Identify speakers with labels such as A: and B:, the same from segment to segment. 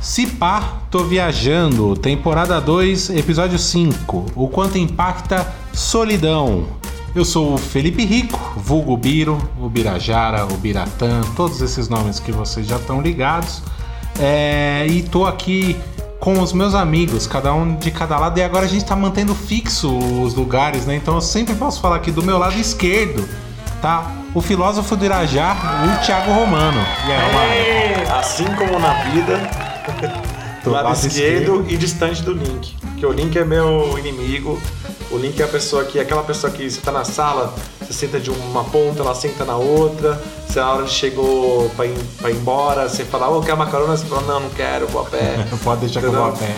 A: Se pá, tô viajando, temporada 2, episódio 5. O quanto impacta solidão. Eu sou o Felipe Rico, vulgo Biro, o Birajara, o Biratã, todos esses nomes que vocês já estão ligados. É, e tô aqui com os meus amigos, cada um de cada lado, e agora a gente tá mantendo fixo os lugares, né? Então eu sempre posso falar aqui do meu lado esquerdo, tá? O filósofo do Irajá, o Thiago Romano. E aí?
B: Assim como na vida, do lado,
A: lado
B: esquerdo, e distante do Link. Porque o Link é meu inimigo. O Link é a pessoa que, aquela pessoa que você tá na sala, você senta de uma ponta, ela senta na outra. Se a hora chegou pra ir, pra ir embora, você fala, ô, quer macarona? Você fala, não, não quero, vou a pé.
A: Pode deixar que eu vou a pé.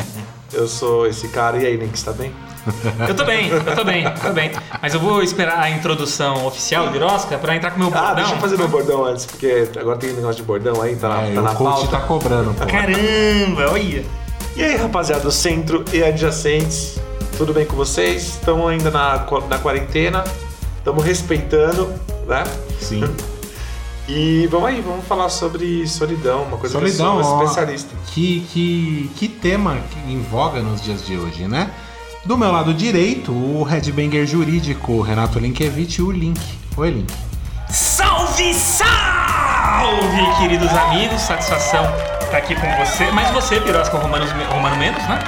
B: Eu sou esse cara. E aí, Link, você tá bem?
C: Eu tô bem, eu tô bem, tô bem. Mas eu vou esperar a introdução oficial do Birosca pra entrar com o meu bordão.
B: Ah, deixa eu fazer meu bordão antes, porque agora tem negócio de bordão aí, tá, na-
A: É,
B: tá na
A: o coach
B: pauta.
A: tá cobrando, pô.
C: Caramba, olha.
B: E aí, rapaziada do centro e adjacentes, tudo bem com vocês? Estamos ainda na, na quarentena, estamos respeitando, né?
A: Sim.
B: E vamos aí, vamos falar sobre solidão, uma coisa
A: Solidão,
B: que eu sou
A: ó,
B: especialista.
A: Que, que, que tema em voga nos dias de hoje, né? Do meu lado direito, o headbanger jurídico Renato Linkevich e o Link. Oi, Link.
C: Salve, salve, queridos amigos. Satisfação estar aqui com você. Mas você, Birosca, Romano, Romano menos, né?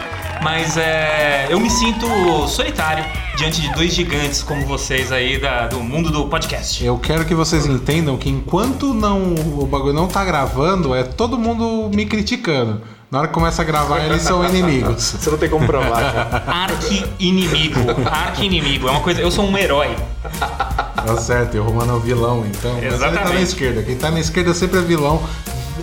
C: Mas é, eu me sinto solitário diante de dois gigantes como vocês aí da- do mundo do podcast.
A: Eu quero que vocês entendam que enquanto não o bagulho não tá gravando, é todo mundo me criticando. Na hora que começa a gravar, eles são inimigos.
B: Você não tem como provar, cara.
C: Arqui-inimigo. Arqui-inimigo. É uma coisa. Eu sou um herói.
A: Tá certo, e o Romano é o vilão, então. Mas ele tá na
C: Exatamente.
A: esquerda. Quem tá na esquerda sempre é vilão.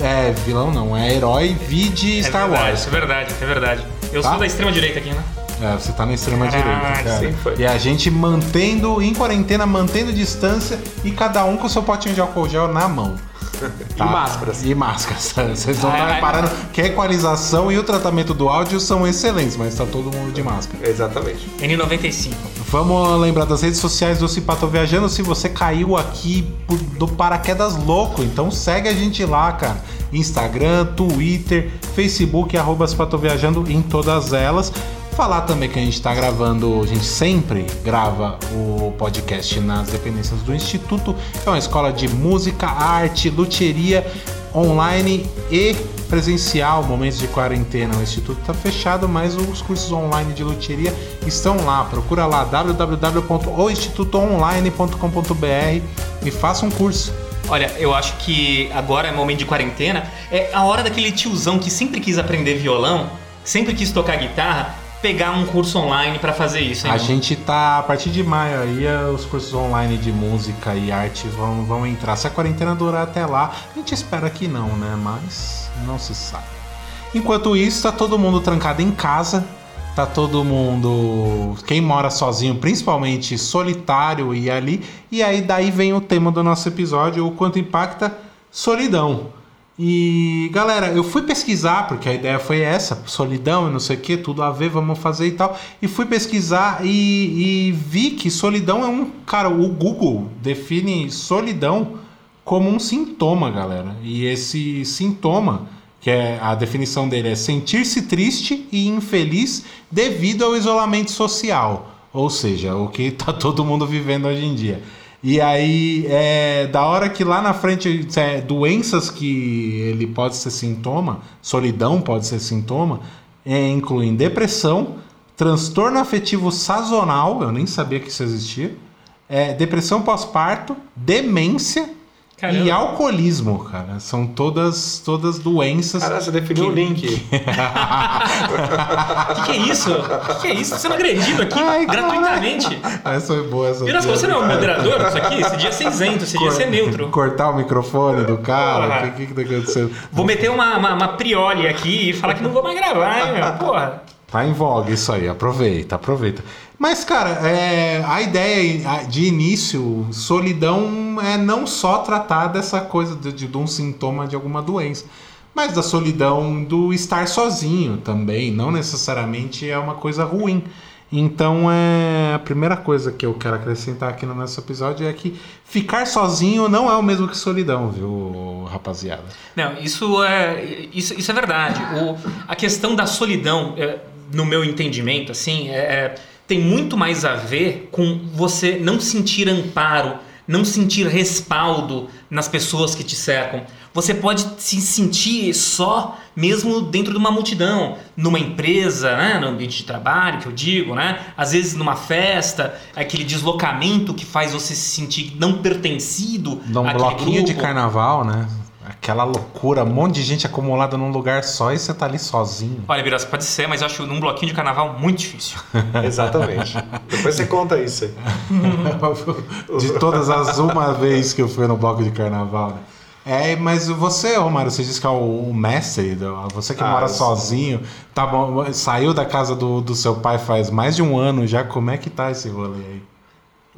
A: É, vilão não, é herói, vide
C: É
A: Star
C: verdade,
A: Wars.
C: É verdade, é verdade. Eu
A: Tá?
C: sou da extrema direita aqui, né?
A: É, você tá na extrema
C: Caralho,
A: direita, cara.
B: foi.
A: E a gente mantendo, em quarentena, mantendo distância e cada um com seu potinho de álcool gel na mão. tá?
B: E máscaras.
A: E máscaras. Vocês estar
C: ai.
A: reparando que a equalização e o tratamento do áudio são excelentes, mas tá todo mundo de máscara.
B: Exatamente.
C: N95.
A: Vamos lembrar das redes sociais do Cipato Viajando. Se você caiu aqui do paraquedas louco, então segue a gente lá, cara. Instagram, Twitter, Facebook, arroba Cipato Viajando em todas elas. Falar também que a gente está gravando, a gente sempre grava o podcast nas dependências do Instituto, que é uma escola de música, arte, luthieria online e presencial, momentos de quarentena. O instituto está fechado, mas os cursos online de luthieria estão lá. Procura lá www.oinstitutoonline.com.br e faça um curso.
C: Olha, eu acho que agora é momento de quarentena. É a hora daquele tiozão que sempre quis aprender violão, sempre quis tocar guitarra, pegar um curso online pra fazer isso. hein,
A: A gente tá, a partir de maio aí, eh, os cursos online de música e arte vão, vão entrar. Se a quarentena durar até lá, a gente espera que não, né? Mas não se sabe. Enquanto isso, tá todo mundo trancado em casa. Tá todo mundo. Quem mora sozinho, principalmente solitário e ali. E aí daí vem o tema do nosso episódio, o quanto impacta solidão. E galera, eu fui pesquisar, porque a ideia foi essa, solidão e não sei o que, tudo a ver, vamos fazer e tal. E fui pesquisar e, e vi que solidão é um. Cara, o Google define solidão como um sintoma, galera. E esse sintoma, que é a definição dele é sentir-se triste e infeliz devido ao isolamento social. Ou seja, o que tá todo mundo vivendo hoje em dia. E aí, é da hora que lá na frente, é, doenças que ele pode ser sintoma, solidão pode ser sintoma, é, incluem depressão, transtorno afetivo sazonal, eu nem sabia que isso existia, é, depressão pós-parto, demência
C: Caramba.
A: e alcoolismo, cara. São todas, todas doenças.
B: Cara, você definiu o link.
C: O que, que é isso? O que, que é isso? Tá sendo agredido aqui
A: Ai,
C: gratuitamente.
A: Essa foi boa, essa piada.
C: você não é o moderador disso aqui? Esse dia é ser isento, esse dia é ser neutro.
A: Cortar o microfone do cara, o que, que, que tá acontecendo?
C: Vou meter uma, uma, uma prioli aqui e falar que não vou mais gravar, hein, meu? Porra.
A: Tá em voga isso aí, aproveita, aproveita. Mas, cara, é, a ideia de início, solidão é não só tratar dessa coisa de, de um sintoma de alguma doença, mas da solidão do estar sozinho também, não necessariamente é uma coisa ruim. Então é a primeira coisa que eu quero acrescentar aqui no nosso episódio é que ficar sozinho não é o mesmo que solidão, viu, rapaziada?
C: Não, isso é, isso, isso é verdade. O, a questão da solidão, é, no meu entendimento, assim, é, é, tem muito mais a ver com você não sentir amparo, não sentir respaldo nas pessoas que te cercam. Você pode se sentir só mesmo dentro de uma multidão, numa empresa, né, no ambiente de trabalho, que eu digo, né? Às vezes numa festa, aquele deslocamento que faz você se sentir não pertencido
A: Num
C: àquele
A: bloquinho de
C: grupo.
A: carnaval, né? Aquela loucura, um monte de gente acumulada num lugar só e você tá ali sozinho.
C: Olha, Biras, pode ser, mas eu acho num bloquinho de carnaval muito difícil.
B: Exatamente. Depois você conta isso aí.
A: de todas as uma vez que eu fui no bloco de carnaval, né? É, mas você, Romário, você disse que é o, o mestre, você que
B: Ah,
A: mora sozinho, tá bom, saiu da casa do, do seu pai faz mais de um ano já, como é que tá esse rolê aí?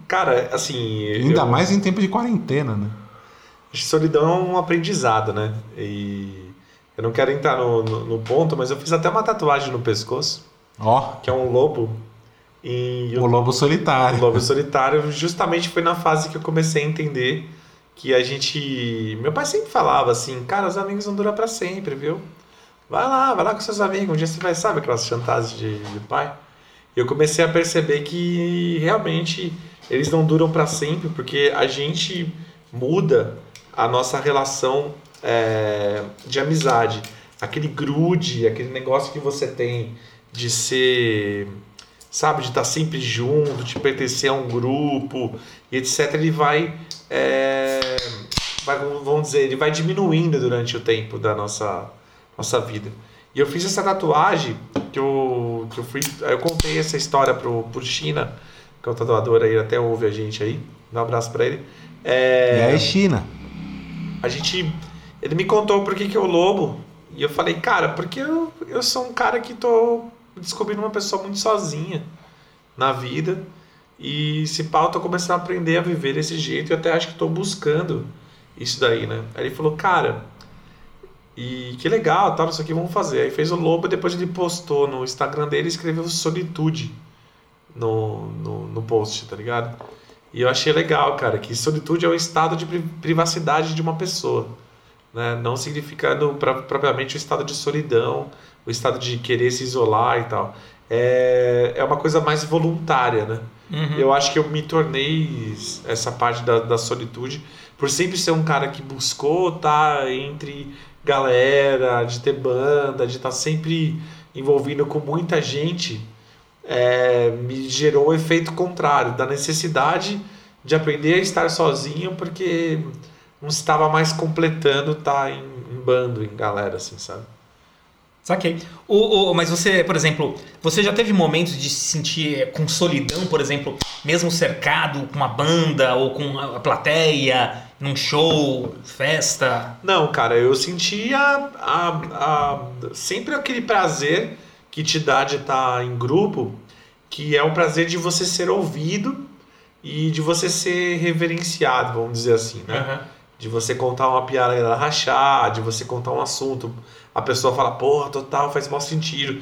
B: Cara, assim.
A: Ainda
B: eu-
A: mais em tempo de quarentena, né?
B: Solidão é um aprendizado, né? E eu não quero entrar no, no, no ponto, mas eu fiz até uma tatuagem no pescoço,
A: Ó,
B: que é um lobo. E
A: o lobo solitário.
B: O Lobo Solitário justamente foi na fase que eu comecei a entender que a gente. Meu pai sempre falava assim, cara, os amigos não duram pra sempre, viu? Vai lá, vai lá com seus amigos, um dia você vai, sabe aquelas chantagens de, de pai? E eu comecei a perceber que realmente eles não duram pra sempre, porque a gente muda a nossa relação é, de amizade. Aquele grude, aquele negócio que você tem de ser sabe, de estar sempre junto, de pertencer a um grupo e etc, ele vai, é, vai, vamos dizer, ele vai diminuindo durante o tempo da nossa, nossa vida. E eu fiz essa tatuagem que eu, que eu fui, eu contei essa história pro, pro China, que é um tatuador aí, até ouve a gente aí, dá um abraço pra ele.
A: E
B: É,
A: aí, China?
B: A gente. Ele me contou por que, que eu lobo. E eu falei, cara, porque eu, eu sou um cara que tô descobrindo uma pessoa muito sozinha na vida. E se pau, tô começando a aprender a viver desse jeito. E eu até acho que tô buscando isso daí, né? Aí ele falou, cara, e que legal, tal, isso aqui vamos fazer. Aí fez o lobo, depois ele postou no Instagram dele e escreveu solitude no, no, no post, tá ligado? E eu achei legal, cara, que solitude é o estado de pri- privacidade de uma pessoa. Né? Não significando pra- propriamente o estado de solidão, o estado de querer se isolar e tal. É, é uma coisa mais voluntária, né?
C: Uhum.
B: Eu acho que eu me tornei essa parte da, da solitude por sempre ser um cara que buscou estar entre galera, de ter banda, de estar sempre envolvido com muita gente, é, me gerou o efeito contrário, da necessidade de aprender a estar sozinho, porque não estava mais completando estar em, em bando, em galera, assim, sabe?
C: Saquei. O, o, mas você, por exemplo, você já teve momentos de se sentir eh, com solidão, por exemplo, mesmo cercado com uma banda ou com a plateia, num show, festa?
B: Não, cara, eu sentia a, a- sempre aquele prazer que te dá de estar em grupo, que é o prazer de você ser ouvido e de você ser reverenciado, vamos dizer assim, né?
C: Aham.
B: De você contar uma piada e rachar, de você contar um assunto, a pessoa fala, porra, total, faz mal sentido.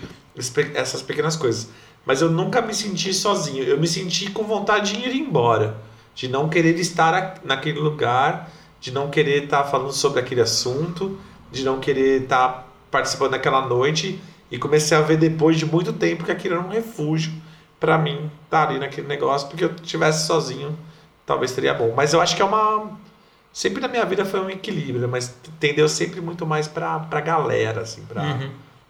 B: Essas pequenas coisas. Mas eu nunca me senti sozinho. Eu me senti com vontade de ir embora. De não querer estar naquele lugar, de não querer estar falando sobre aquele assunto, de não querer estar participando daquela noite. E comecei a ver depois de muito tempo que aquilo era um refúgio para mim estar ali naquele negócio, porque eu estivesse sozinho, talvez seria bom. Mas eu acho que é uma sempre na minha vida foi um equilíbrio, mas tendeu sempre muito mais pra, pra galera, assim, pra
C: Uhum.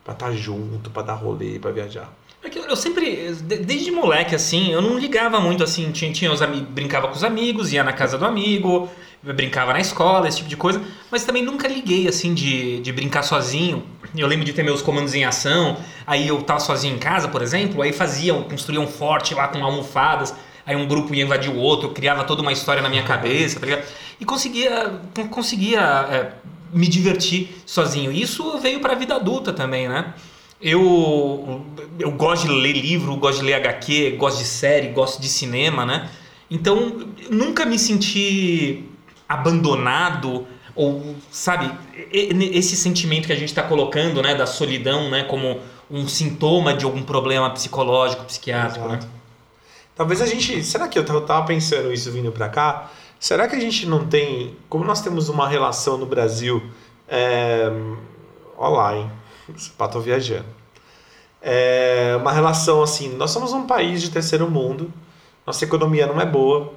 B: estar junto, pra dar rolê, pra viajar.
C: É que eu- sempre, de- desde moleque, assim, eu não ligava muito, assim, tinha, tinha os amigos, brincava com os amigos, ia na casa do amigo, brincava na escola, esse tipo de coisa, mas também nunca liguei, assim, de, de brincar sozinho. Eu lembro de ter meus comandos em ação, aí eu tava sozinho em casa, por exemplo, aí fazia, construía um forte lá com almofadas, aí um grupo ia invadir o outro, eu criava toda uma história na minha cabeça, tá ligado? E conseguia, conseguia é, me divertir sozinho. Isso veio pra vida adulta também, né? Eu, eu gosto de ler livro, gosto de ler HQ, gosto de série, gosto de cinema, né? Então, nunca me senti abandonado ou, sabe, esse sentimento que a gente está colocando, né, da solidão, né, como um sintoma de algum problema psicológico, psiquiátrico, né?
B: Talvez a gente. Será que eu tava- tava pensando isso vindo pra cá? Será que a gente não tem. Como nós temos uma relação no Brasil. É, olha lá, hein? Tô viajando. É uma relação assim. Nós somos um país de terceiro mundo. Nossa economia não é boa.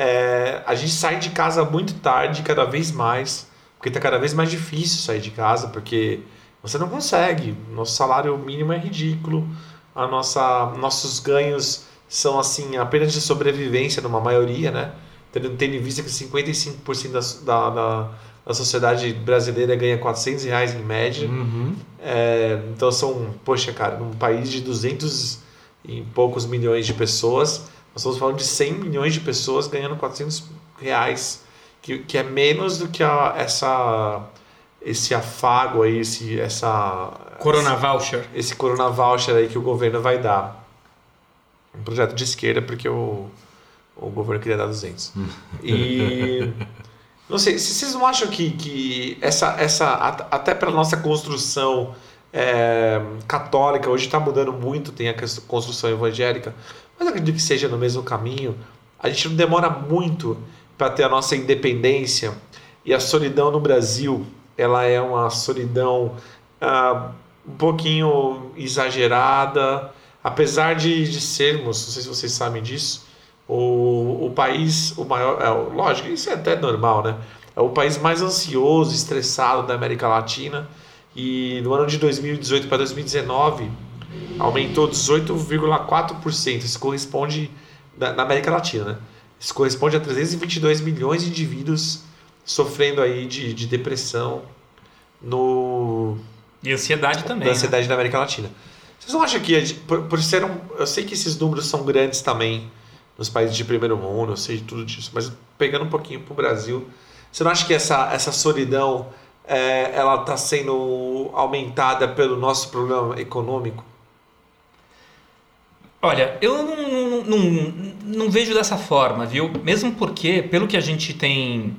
B: É, a gente sai de casa muito tarde, cada vez mais. Porque tá cada vez mais difícil sair de casa, porque você não consegue. Nosso salário mínimo é ridículo. A nossa, nossos ganhos são assim apenas de sobrevivência numa maioria, né? Tendo, tendo em vista que 55% da, da, da, da sociedade brasileira ganha 400 reais em média.
A: Uhum.
B: É, então são, poxa, cara, num país de 200 e poucos milhões de pessoas, nós estamos falando de 100 milhões de pessoas ganhando 400 reais, que, que é menos do que a, essa esse afago aí, esse, essa
C: Corona Voucher.
B: esse Corona Voucher aí que o governo vai dar. Um projeto de esquerda, porque o, o governo queria dar 200. E. Não sei, se vocês não acham que, que essa, essa. at- Até para nossa construção é, católica, hoje está mudando muito, tem a construção evangélica, mas acredito que seja no mesmo caminho. A gente não demora muito para ter a nossa independência e a solidão no Brasil, ela é uma solidão ah, um pouquinho exagerada, apesar de, de sermos, não sei se vocês sabem disso, o, o país, o maior, é, lógico, isso é até normal, né? É o país mais ansioso, estressado da América Latina. E no ano de 2018 para 2019 aumentou 18,4%. Isso corresponde na, na América Latina, né? Isso corresponde a 322 milhões de indivíduos sofrendo aí de, de depressão no,
C: E ansiedade também.
B: da
C: né?
B: ansiedade da América Latina. Vocês não acham que, gente- por, por ser um, eu sei que esses números são grandes também nos países de primeiro mundo, eu sei de tudo disso, mas pegando um pouquinho para o Brasil, você não acha que essa, essa solidão é, ela está sendo aumentada pelo nosso problema econômico?
C: Olha, eu não, não, não, não vejo dessa forma, viu? Mesmo porque, pelo que a gente tem,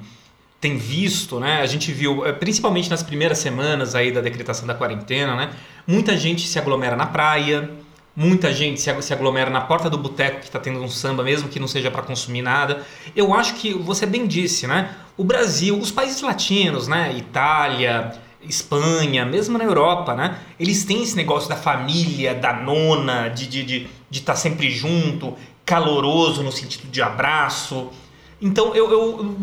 C: tem visto, né? A gente viu, eh, principalmente nas primeiras semanas aí da decretação da quarentena, né? Muita gente se aglomera na praia, muita gente se ag- se aglomera na porta do boteco que está tendo um samba, mesmo que não seja para consumir nada. Eu acho que você bem disse, né? O Brasil, os países latinos, né? Itália, Espanha, mesmo na Europa, né? Eles têm esse negócio da família, da nona, de estar de, de, de tá sempre junto, caloroso no sentido de abraço. Então eu, eu,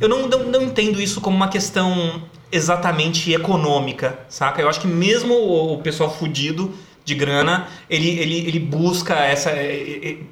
C: eu não, não, não entendo isso como uma questão exatamente econômica, saca? Eu acho que mesmo o, pessoal fudido de grana, ele, ele, ele busca essa,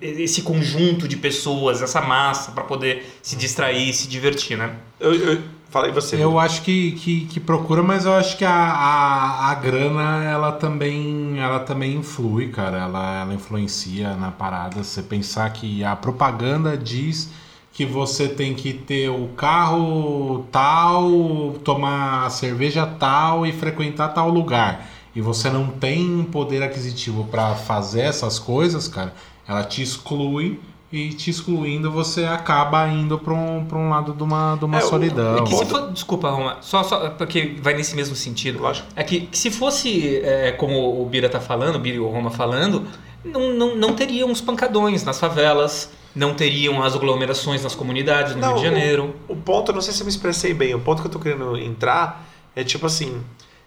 C: esse conjunto de pessoas, essa massa para poder se distrair, se divertir, né?
B: Eu, eu, fala aí você.
A: Eu acho que, que, que procura, mas eu acho que a, a, a grana ela também ela também influi, cara. Ela, ela influencia na parada. Você pensar que a propaganda diz que você tem que ter o carro tal, tomar cerveja tal e frequentar tal lugar. E você não tem poder aquisitivo para fazer essas coisas, cara. Ela te exclui e te excluindo você acaba indo para um, pra um lado de uma, de uma
B: É, o-
A: solidão.
C: É que se for, desculpa, Roma, só, só porque vai nesse mesmo sentido.
B: Lógico.
C: É que, que se fosse é, como o Bira tá falando, o Bira e o Roma falando, não, não, não teriam os pancadões nas favelas, não teriam as aglomerações nas comunidades no
B: Não,
C: Rio de Janeiro.
B: O ponto, eu não sei se eu me expressei bem, o ponto que eu tô querendo entrar é tipo assim,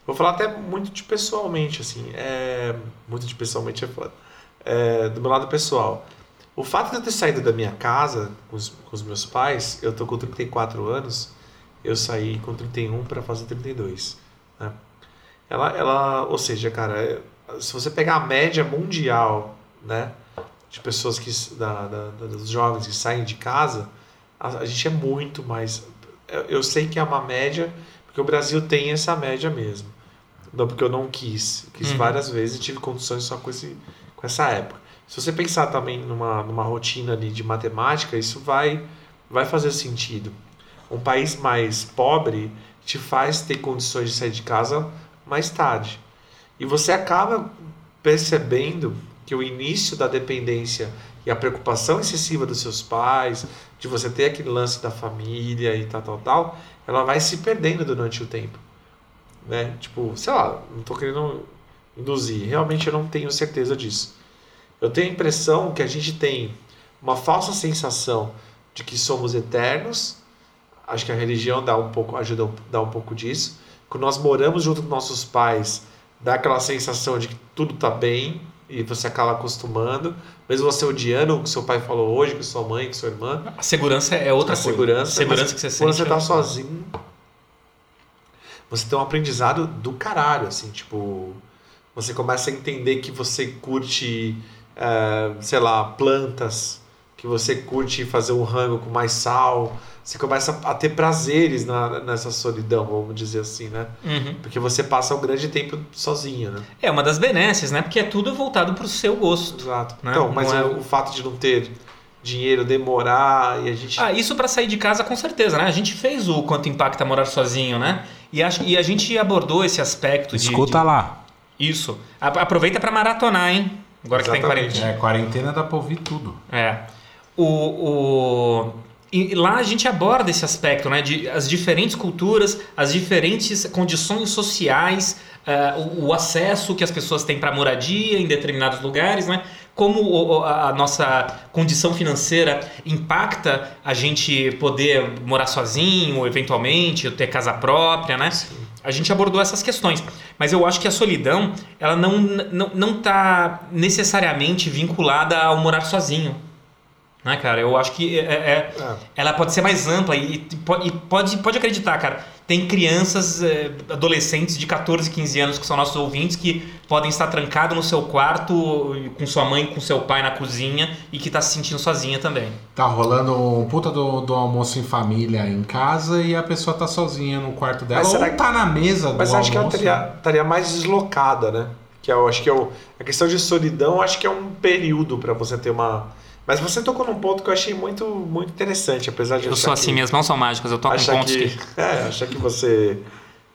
B: vou falar até muito de pessoalmente, assim, é, muito de pessoalmente é foda, é, do meu lado pessoal. O fato de eu ter saído da minha casa com os, com os meus pais, eu tô com 34 anos, eu saí com 31 para fazer 32, né? Ela, ela, ou seja, cara, é, se você pegar a média mundial, né, de pessoas que da, da, da- dos jovens que saem de casa, a, a gente é muito mais. Eu, eu sei que é uma média, porque o Brasil tem essa média mesmo. Não porque eu não quis. Quis
C: Uhum.
B: várias vezes e tive condições só com, esse, com essa época. Se você pensar também numa, numa rotina ali de matemática, isso vai, vai fazer sentido. Um país mais pobre te faz ter condições de sair de casa mais tarde. E você acaba percebendo que o início da dependência e a preocupação excessiva dos seus pais, de você ter aquele lance da família e tal, tal, tal, ela vai se perdendo durante o tempo. Né? Tipo, sei lá, não tô querendo induzir. Realmente eu não tenho certeza disso. Eu tenho a impressão que a gente tem uma falsa sensação de que somos eternos. Acho que a religião dá um pouco, ajuda a dar um pouco disso. Quando nós moramos junto com nossos pais, dá aquela sensação de que tudo está bem e você acaba acostumando. Mesmo você odiando o que seu pai falou hoje, com sua mãe, com sua irmã.
C: A segurança é outra
B: a
C: coisa.
B: segurança,
C: segurança que você
B: quando
C: sente.
B: você tá sozinho, você tem um aprendizado do caralho, assim, tipo, você começa a entender que você curte, eh, sei lá, plantas, que você curte fazer um rango com mais sal, você começa a ter prazeres na, nessa solidão, vamos dizer assim, né?
C: Uhum.
B: Porque você passa um grande tempo sozinho, né?
C: É uma das benesses, né? Porque é tudo voltado pro seu gosto.
B: Exato.
C: Né?
B: Então, mas
C: é-
B: o, o fato de não ter dinheiro, demorar e a gente...
C: Ah, isso pra sair de casa com certeza, né? A gente fez o quanto impacta morar sozinho, né? E a, e a gente abordou esse aspecto de.
A: Escuta lá.
C: de- isso. A- Aproveita pra maratonar, hein? Agora que tá em
B: Exatamente.
C: quarentena.
A: É, quarentena dá pra ouvir tudo.
C: É. O, o... E lá a gente aborda esse aspecto, né? De as diferentes culturas, as diferentes condições sociais, eh, o, o acesso que as pessoas têm para moradia em determinados lugares, né? Como o- o- a nossa condição financeira impacta a gente poder morar sozinho, eventualmente, ou ter casa própria, né? A gente abordou essas questões. Mas eu acho que a solidão, ela não, não, não tá necessariamente vinculada ao morar sozinho. Né, cara? Eu acho que é- é-
B: É.
C: ela pode ser mais ampla e, e po- pode, pode acreditar, cara. Tem crianças, é, adolescentes de 14, 15 anos que são nossos ouvintes que podem estar trancados no seu quarto com sua mãe, com seu pai na cozinha e que tá se sentindo sozinha também.
A: Tá rolando um puta do, do almoço em família em casa e a pessoa tá sozinha no quarto dela.
B: Mas será
A: ou
B: que-
A: tá na mesa do
B: Mas acho que ela
A: almoço.
B: estaria, estaria mais deslocada, né? Que eu acho que é o, a questão de solidão, acho que é um período para você ter uma. Mas você tocou num ponto que eu achei muito, muito interessante, apesar de
C: Eu sou
B: que,
C: assim, minhas mãos são mágicas, eu toco em
B: achar
C: pontos
B: que,
C: que...
B: é, achar que você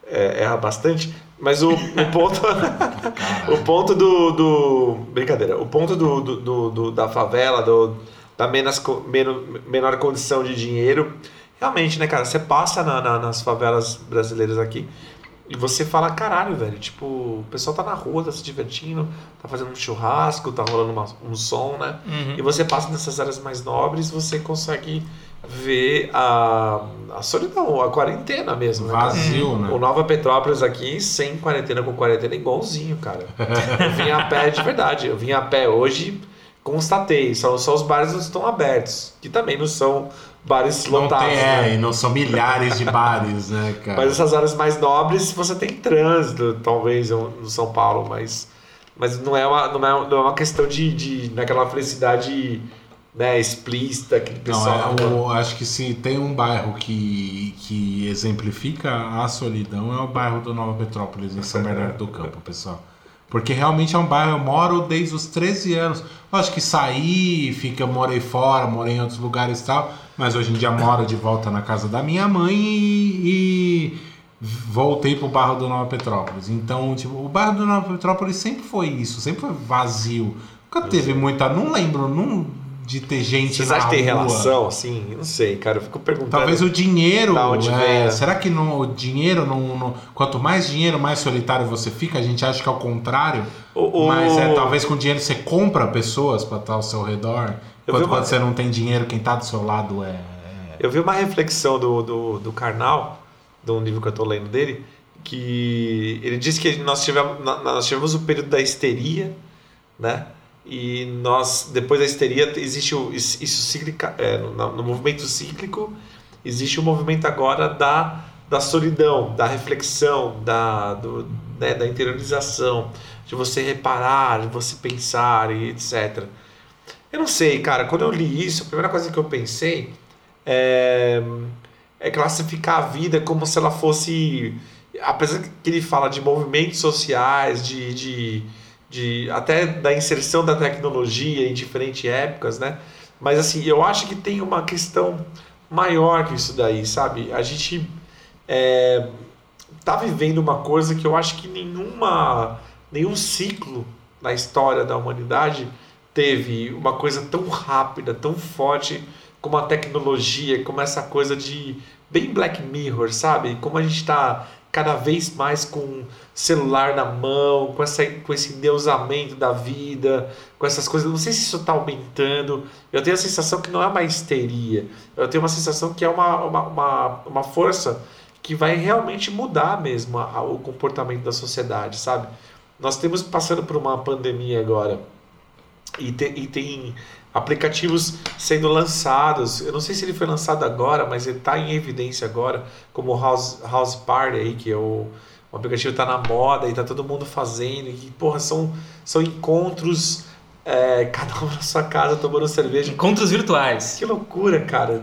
B: é, erra bastante. Mas o, o ponto, o ponto do, do brincadeira, o ponto do, do, do- da favela, do, da menos, co- meno- menor condição de dinheiro, realmente, né, cara? Você passa na- na- nas favelas brasileiras aqui e você fala, caralho, velho, tipo, o pessoal tá na rua, tá se divertindo, tá fazendo um churrasco, tá rolando uma- um som, né?
C: Uhum.
B: E você passa nessas áreas mais nobres, você consegue ver a, a solidão, a quarentena mesmo, né?
A: Vazio, né?
B: O Nova Petrópolis aqui, sem quarentena com quarentena, é igualzinho, cara. Eu vim a pé de verdade. Eu vim a pé hoje, constatei. Só, só os bares não estão abertos. Que também não são bares
A: Não
B: lotados.
A: tem, é,
B: né?
A: e não são milhares de bares, né, cara?
B: Mas essas áreas mais nobres, você tem trânsito, talvez, no São Paulo, mas, mas não, é uma, não, é, não é uma questão de, de naquela felicidade né, explícita que o
A: Não,
B: pessoal...
A: é, o- acho que se tem um bairro que, que exemplifica a solidão é o bairro do Nova Petrópolis, em São Bernardo do Campo, pessoal. Porque realmente é um bairro, eu moro desde os 13 anos. Acho que saí, fica, morei fora, morei em outros lugares e tal, mas hoje em dia moro de volta na casa da minha mãe e, e voltei pro bairro do Nova Petrópolis. Então, tipo, o bairro do Nova Petrópolis sempre foi isso, sempre foi vazio. Nunca teve muita. Não lembro não, de ter gente
B: Vocês
A: na
B: acham que tem relação, assim? Eu Não sei, cara. Eu fico perguntando.
A: Talvez o dinheiro. É, será que no, o dinheiro, não, não- quanto mais dinheiro, mais solitário você fica? A gente acha que é o contrário.
B: O- o-
A: Mas é talvez com dinheiro você compra pessoas para estar ao seu redor.
B: Eu vi
A: Enquanto
B: uma-
A: quando você não tem dinheiro, quem tá do seu lado é.
B: Eu vi uma reflexão do, do, do Karnal, de um livro que eu tô lendo dele, que ele disse que nós tivemos, nós tivemos o período da histeria, né? E nós, depois da histeria, existe o, isso cíclica, é, no, no movimento cíclico, existe o movimento agora da, da solidão, da reflexão, da, do, né, da interiorização, de você reparar, de você pensar e etc. Eu não sei, cara, quando eu li isso, a primeira coisa que eu pensei é, é classificar a vida como se ela fosse. Apesar que ele fala de movimentos sociais, de, de, de até da inserção da tecnologia em diferentes épocas, né? Mas assim, eu acho que tem uma questão maior que isso daí, sabe? A gente é, tá vivendo uma coisa que eu acho que nenhuma, nenhum ciclo na história da humanidade teve uma coisa tão rápida, tão forte como a tecnologia, como essa coisa de bem Black Mirror, sabe? Como a gente está cada vez mais com celular na mão, com, essa, com esse endeusamento da vida, com essas coisas. Não sei se isso está aumentando. Eu tenho a sensação que não é uma histeria. Eu tenho uma sensação que é uma, uma, uma, uma força que vai realmente mudar mesmo a, a, o comportamento da sociedade, sabe? Nós temos passando por uma pandemia agora e, te, e tem aplicativos sendo lançados. Eu não sei se ele foi lançado agora, mas ele está em evidência agora, como o House, House Party aí, que é o, o aplicativo está na moda e está todo mundo fazendo. E, porra, são, são encontros, é, cada um na sua casa tomando cerveja.
C: Encontros virtuais.
B: Que loucura, cara.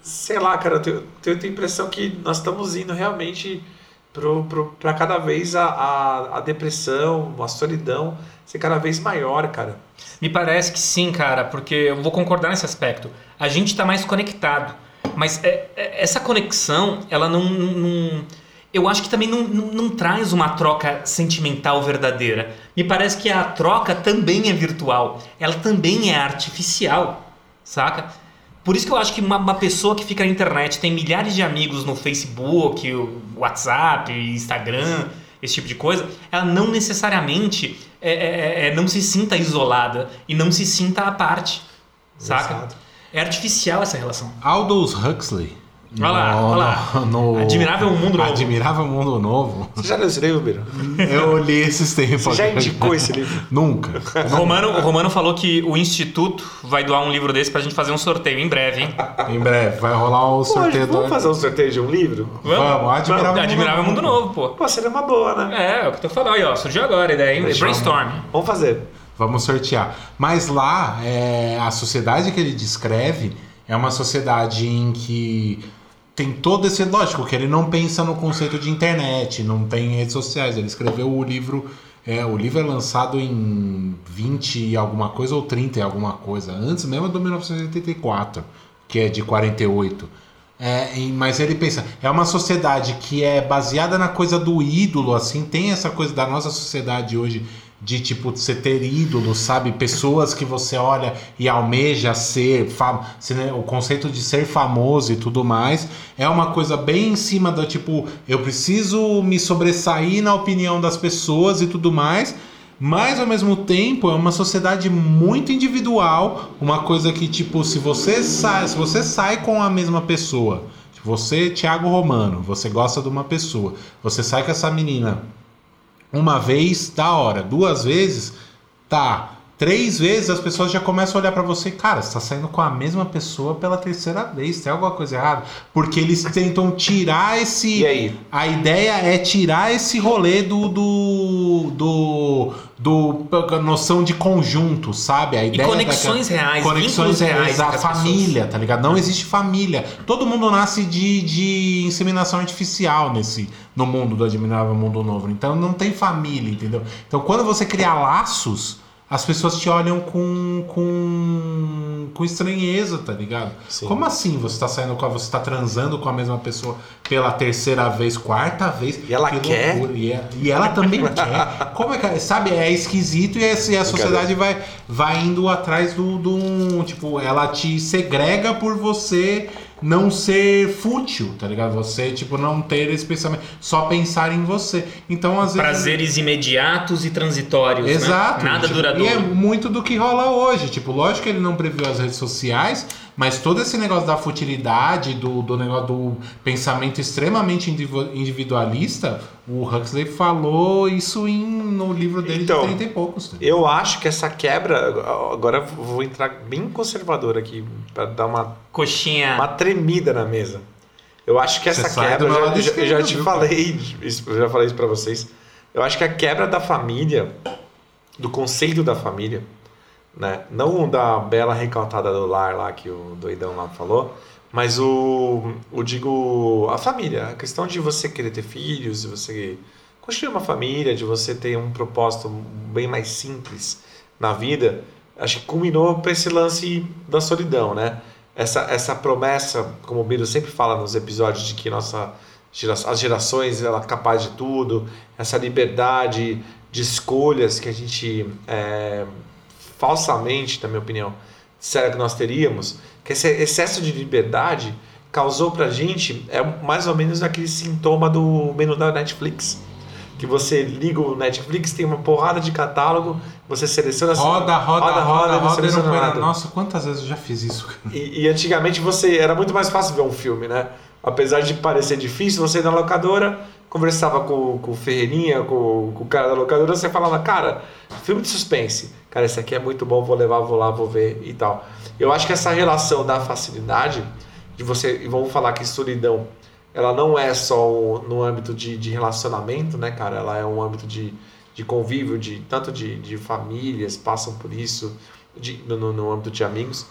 B: Sei lá, cara, eu tenho, tenho a impressão que nós estamos indo realmente para cada vez a, a, a depressão, a solidão ser cada vez maior, cara.
C: Me parece que sim, cara, porque eu vou concordar nesse aspecto. A gente está mais conectado, mas é, é, essa conexão, ela não, não eu acho que também não, não, não, traz uma troca sentimental verdadeira. Me parece que a troca também é virtual, ela também é artificial, saca? Por isso que eu acho que uma, uma, pessoa que fica na internet tem milhares de amigos no Facebook, WhatsApp, Instagram, esse tipo de coisa, ela não necessariamente é, é, é, é, não se sinta isolada e não se sinta à parte, saca? Exato. É artificial essa relação.
A: Aldous Huxley
C: Olha lá, olha lá. No,
A: Admirável Mundo Novo. Admirável Mundo Novo.
B: Você já leu esse livro, Biro?
A: Eu li esses tempos. Você
B: já indicou esse livro?
A: Nunca.
C: O Romano, o Romano falou que o Instituto vai doar um livro desse pra gente fazer um sorteio em breve, hein?
A: Em breve, vai rolar um sorteio.
B: Pô, vamos fazer um sorteio de um livro?
C: Vamos, vamos Admirável, vamos. Admirável Mundo, Mundo Novo, pô.
B: Pô, seria uma boa, né?
C: É, é o que eu tô falando aí, ó. Surgiu agora a ideia, hein? Brainstorm.
B: Vamos fazer.
A: Vamos sortear. Mas lá, é, a sociedade que ele descreve é uma sociedade em que tem todo esse. Lógico que ele não pensa no conceito de internet, não tem redes sociais. Ele escreveu o livro. É, o livro é lançado em 20 e alguma coisa ou 30 e alguma coisa, antes mesmo do 1984, que é de 48. É, mas ele pensa, é uma sociedade que é baseada na coisa do ídolo, assim, tem essa coisa da nossa sociedade hoje de tipo você ter ídolos, sabe? Pessoas que você olha e almeja ser, né, o conceito de ser famoso e tudo mais, é uma coisa bem em cima da tipo, eu preciso me sobressair na opinião das pessoas e tudo mais. Mas ao mesmo tempo é uma sociedade muito individual, uma coisa que tipo, se você sai, se você sai com a mesma pessoa, você, Thiago Romano, você gosta de uma pessoa, você sai com essa menina uma vez, da hora. Duas vezes, tá. Três vezes as pessoas já começam a olhar para você, cara, você tá saindo com a mesma pessoa pela terceira vez, tem alguma coisa errada? Porque eles tentam tirar esse.
B: E aí?
A: A ideia é tirar esse rolê do. do. do, do noção de conjunto, sabe? A ideia
C: e conexões daquela, reais,
A: conexões reais, a família, pessoas. tá ligado? Não existe família. Todo mundo nasce de, de inseminação artificial nesse no mundo do Admirável Mundo Novo. Então não tem família, entendeu? Então quando você cria laços as pessoas te olham com, com, com estranheza, tá ligado? Sim. Como assim você tá saindo com a, você tá transando com a mesma pessoa pela terceira vez, quarta vez?
B: E ela que quer?
A: E, é, e, ela também quer. Como é que, sabe, é esquisito e, a, e a sociedade vai, vai indo atrás do, do tipo, ela te segrega por você não ser fútil, tá ligado? Você, tipo, não ter esse pensamento, só pensar em você. Então, às vezes.
C: Prazeres imediatos e transitórios. Né?
A: Exato.
C: Né? Nada
A: tipo,
C: duradouro.
A: E é muito do que rola hoje. Tipo, lógico que ele não previu as redes sociais, mas todo esse negócio da futilidade, do, do negócio do pensamento extremamente individualista, o Huxley falou isso em, no livro dele então, de 30 e poucos. Tá?
B: Eu acho que essa quebra. Agora vou entrar bem conservador aqui, para dar uma.
C: Coxinha.
B: Uma tremida na mesa. Eu acho que essa quebra. Eu já, eu já te falei, isso, eu já falei isso para vocês. Eu acho que a quebra da família, do conceito da família, né? Não da bela recaltada do lar lá que o doidão lá falou, mas o, o digo a família, a questão de você querer ter filhos, de você construir uma família, de você ter um propósito bem mais simples na vida, acho que culminou para esse lance da solidão, né? Essa, essa promessa, como o Biro sempre fala nos episódios, de que nossa as gerações ela é capaz de tudo, essa liberdade de escolhas que a gente é, falsamente, na minha opinião, será que nós teríamos, que esse excesso de liberdade causou pra gente é mais ou menos aquele sintoma do menu da Netflix. Que você liga o Netflix, tem uma porrada de catálogo, você seleciona assim,
A: Roda, roda, roda, roda, roda, nada. Nossa, quantas vezes eu já fiz isso?
B: E, e antigamente você era muito mais fácil ver um filme, né? Apesar de parecer difícil, você ia na locadora, conversava com, com o Ferreirinha, com, com o cara da locadora, você falava, cara, filme de suspense. Cara, esse aqui é muito bom, vou levar, vou lá, vou ver e tal. Eu acho que essa relação da facilidade de você, e vamos falar que solidão, ela não é só o- no âmbito de, de relacionamento, né, cara? Ela é um âmbito de, de convívio, de tanto de, de famílias passam por isso, de, no, no- âmbito de amigos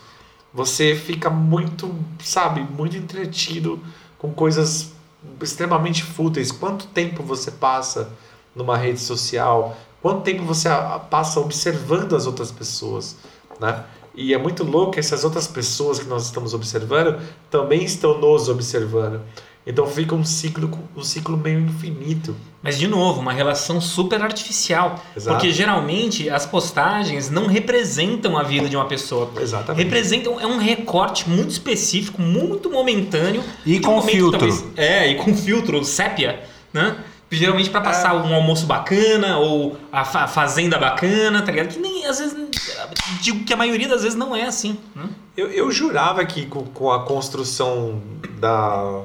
B: você fica muito, sabe, muito entretido com coisas extremamente fúteis. Quanto tempo você passa numa rede social? Quanto tempo você passa observando as outras pessoas, né? E é muito louco que essas outras pessoas que nós estamos observando também estão nos observando. Então fica um ciclo, um ciclo meio infinito.
C: Mas, de novo, uma relação super artificial.
B: Exato.
C: Porque geralmente as postagens não representam a vida de uma pessoa.
B: Exatamente.
C: Representam, é um recorte muito específico, muito momentâneo.
A: E
C: um
A: com
C: momento,
A: filtro.
C: talvez- é, e com filtro, sépia, né? Geralmente pra passar
B: É.
C: um almoço bacana ou a fa- fazenda bacana, tá ligado? Que nem, às vezes, digo que a maioria das vezes não é assim, né?
B: Eu, eu jurava que com, com a construção da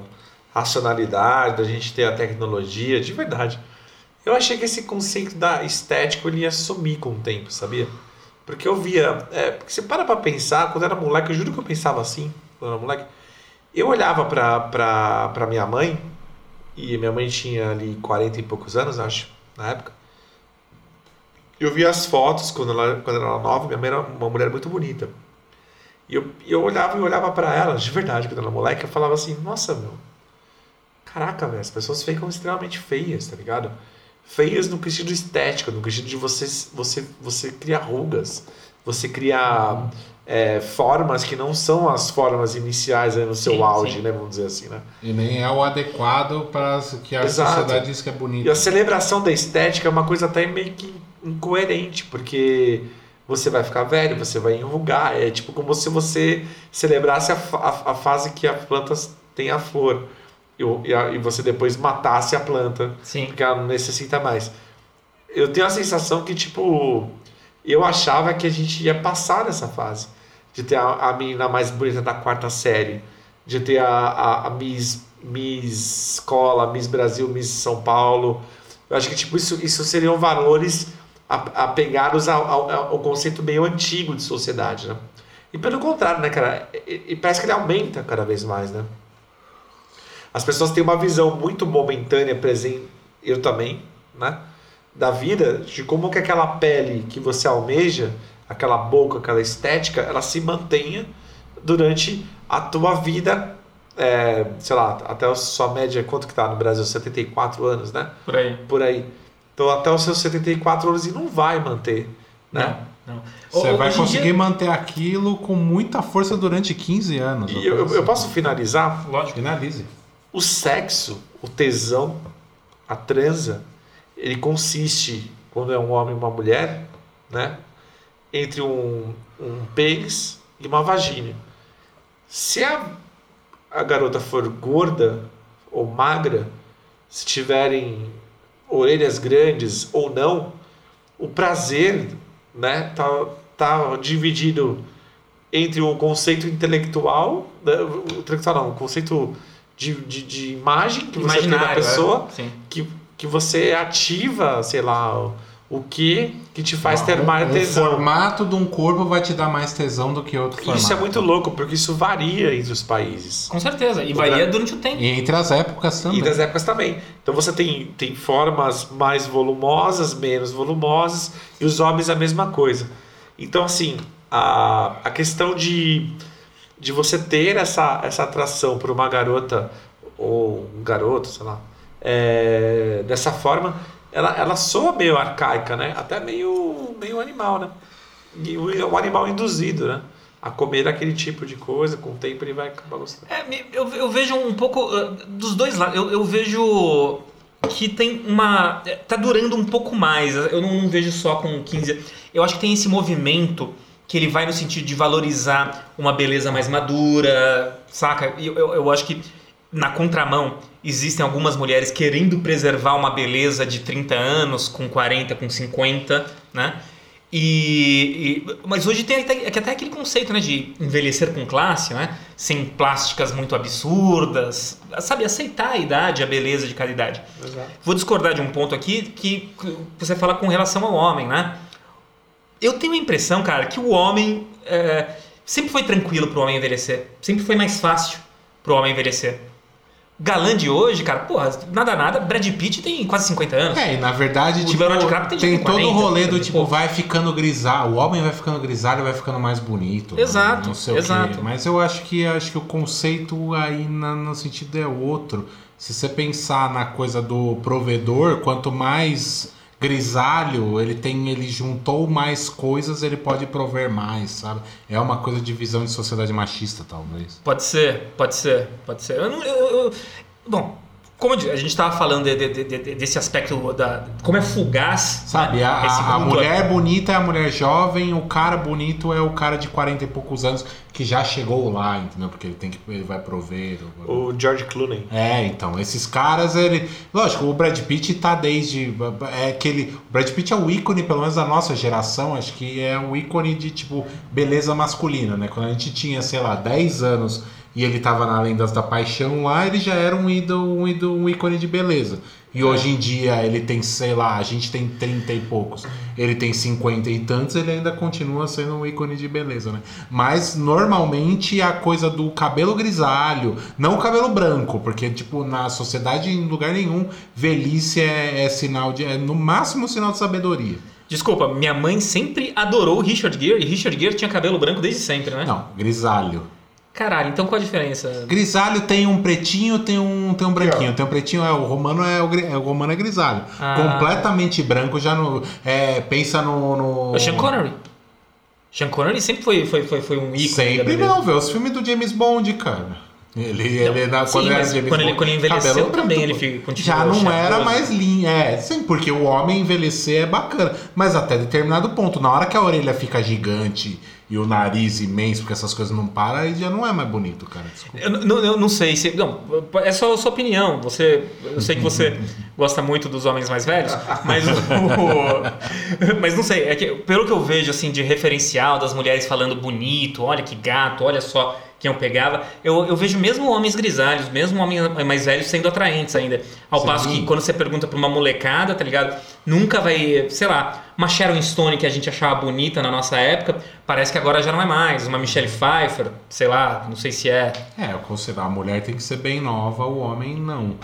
B: racionalidade, da gente ter a tecnologia, de verdade, eu achei que esse conceito da estética ele ia sumir com o tempo, sabia? Porque eu via. É, porque você para pra pensar, quando eu era moleque, eu juro que eu pensava assim, quando eu era moleque. Eu olhava pra, pra, pra minha mãe, e minha mãe tinha ali 40 e poucos anos, acho, na época. Eu via as fotos quando ela, quando ela era nova, minha mãe era uma mulher muito bonita. E eu, eu olhava e olhava pra ela, de verdade, quando eu era moleque, eu falava assim, nossa, meu, caraca, velho, as pessoas ficam extremamente feias, tá ligado? Feias no sentido estético, no sentido de você, você, você criar rugas, você criar é, formas que não são as formas iniciais aí no seu
C: Sim,
B: auge,
C: sim.
B: né, vamos dizer assim, né?
A: E nem é o adequado para que a
B: Exato.
A: sociedade diz que é bonito.
B: E a celebração da estética é uma coisa até meio que incoerente, porque você vai ficar velho, você vai enrugar. É tipo como se você celebrasse a, a, a fase que a planta tem a flor e, o- e, a- e você depois matasse a planta,
C: Sim.
B: porque ela não necessita mais. Eu tenho a sensação que, tipo, eu achava que a gente ia passar dessa fase. De ter a, a menina mais bonita da quarta série, de ter a, a, a Miss, Miss Escola, Miss Brasil, Miss São Paulo. Eu acho que tipo, isso, isso seriam valores apegados ao, ao, ao conceito meio antigo de sociedade, né? E pelo contrário, né, cara? E, e parece que ele aumenta cada vez mais, né? As pessoas têm uma visão muito momentânea, presente, eu também, né? Da vida, de como que aquela pele que você almeja, aquela boca, aquela estética, ela se mantenha durante a tua vida, é, sei lá, até a sua média, quanto que tá no Brasil? 74 anos, né?
C: Por aí.
B: Por aí. Então até os seus 74 anos e não vai manter, né?
C: Não, não.
A: Você vai conseguir
C: dia-
A: manter aquilo com muita força durante 15 anos.
B: E eu, eu- eu posso finalizar
C: Lógico.
A: Finalize.
B: O sexo, o tesão, a transa, ele consiste, quando é um homem e uma mulher, né? Entre um, um pênis e uma vagina. Se a, a garota for gorda ou magra, se tiverem orelhas grandes ou não, o prazer, né, tá, tá dividido entre o conceito intelectual, né, o intelectual não, o conceito de, de, de imagem que você tem da pessoa,
C: é.
B: Que, que você ativa, sei lá, o, o que que te faz ter
A: Um-
B: mais
A: um
B: tesão.
A: formato de um corpo vai te dar mais tesão do que outro formato.
B: Isso é muito louco, porque isso varia entre os países.
C: Com certeza. E
B: O
C: varia
B: gra-
C: durante o tempo.
A: E entre as épocas também.
B: E das épocas também. Então você tem, tem formas mais volumosas, menos volumosas, e os homens a mesma coisa. Então, assim, a, a questão de, de você ter essa, essa atração por uma garota, ou um garoto, sei lá, é, dessa forma, ela, ela soa meio arcaica, né? Até meio, meio animal, né? E o, o animal induzido, né? A comer aquele tipo de coisa, com o tempo ele vai acabar gostando.
C: É, eu, eu vejo um pouco uh, dos dois lados. Eu, eu vejo que tem uma. é, tá durando um pouco mais. Eu não, não vejo só com 15. Eu acho que tem esse movimento que ele vai no sentido de valorizar uma beleza mais madura, saca? Eu, eu, eu acho que na contramão existem algumas mulheres querendo preservar uma beleza de 30 anos, com 40, com 50, né? E, e- mas hoje tem até, é até aquele conceito né, de envelhecer com classe, né? sem plásticas muito absurdas, sabe? Aceitar a idade, a beleza de cada idade.
B: Exato.
C: Vou discordar de um ponto aqui que você fala com relação ao homem, né? Eu tenho a impressão, cara, que o homem é, sempre foi tranquilo pro homem envelhecer. Sempre foi mais fácil pro homem envelhecer. Galã de hoje, cara, porra, nada nada, Brad Pitt tem quase 50 anos.
A: É, e na verdade,
C: O
A: tipo,
C: Leonardo DiCaprio tem,
A: tem
C: tipo,
A: todo o
C: 40,
A: rolê do
C: 40
A: tipo, vai ficando grisalho, o homem vai ficando grisalho, vai ficando mais bonito.
C: Exato,
A: Não sei o
C: exato.
A: quê. Mas eu acho que acho que o conceito aí na- no sentido é outro. Se você pensar na coisa do provedor, quanto mais grisalho ele tem, ele juntou mais coisas, ele pode prover mais, sabe? É uma coisa de visão de sociedade machista, talvez.
C: Pode ser, pode ser, pode ser. Eu não- eu- eu- bom, como a gente estava falando de- de- de- de- desse aspecto da. Como é fugaz.
A: Sabe,
C: né,
A: a, a- a mulher bonita é a mulher jovem, o cara bonito é o cara de 40 e poucos anos que já chegou lá, entendeu? Porque ele tem que ele vai prover.
B: O George Clooney.
A: É, então, esses caras, ele. Lógico, o Brad Pitt tá desde. É aquele. O Brad Pitt é o ícone, pelo menos da nossa geração, acho que é o ícone de, tipo, beleza masculina, né? Quando a gente tinha, sei lá, 10 anos e ele tava na Lendas da Paixão lá, ele já era um ídolo, um ídolo, um ícone de beleza. E hoje em dia ele tem, sei lá, a gente tem 30 e poucos, ele tem 50 e tantos, ele ainda continua sendo um ícone de beleza, né? Mas normalmente a coisa do cabelo grisalho, não o cabelo branco, porque, tipo, na sociedade, em lugar nenhum, velhice é, é sinal de. é no máximo sinal de sabedoria.
C: Desculpa, minha mãe sempre adorou Richard Gere e Richard Gere tinha cabelo branco desde sempre, né?
A: Não, grisalho.
C: Caralho, então qual a diferença?
A: Grisalho tem um pretinho, tem um, tem um branquinho. Tem um pretinho, é, o romano é o, é, o romano é grisalho.
C: Ah.
A: Completamente branco, já no. É, pensa no. no...
C: O Sean Connery. Sean Connery sempre foi, foi, foi, foi um ícone
A: Sempre não, vê os filmes do James Bond, cara. Ele, ele na,
C: sim,
A: quando ele era James
C: quando ele-
A: Bond,
C: quando ele envelheceu
A: cabelo
C: também ele fica- continuou
A: Já não era mais linha, é, sim, porque o homem envelhecer é bacana, mas até determinado ponto, na hora que a orelha fica gigante e o nariz imenso, porque essas coisas não param, aí já não é mais bonito, cara. Desculpa.
C: Eu, não- eu não sei se. Não, é só a sua opinião. Você, eu sei que você gosta muito dos homens mais velhos, mas o, mas não sei. É que, pelo que eu vejo assim de referencial das mulheres falando bonito, olha que gato, olha só quem eu pegava, eu, eu vejo mesmo homens grisalhos, mesmo homens mais velhos sendo atraentes ainda. Ao
A: Sim.
C: passo que quando você pergunta pra uma molecada, tá ligado? Nunca vai, sei lá, uma Sharon Stone que a gente achava bonita na nossa época, parece que agora já não é mais. Uma Michelle Pfeiffer, sei lá, não sei se é.
A: É, considero, a mulher tem que ser bem nova, o homem não.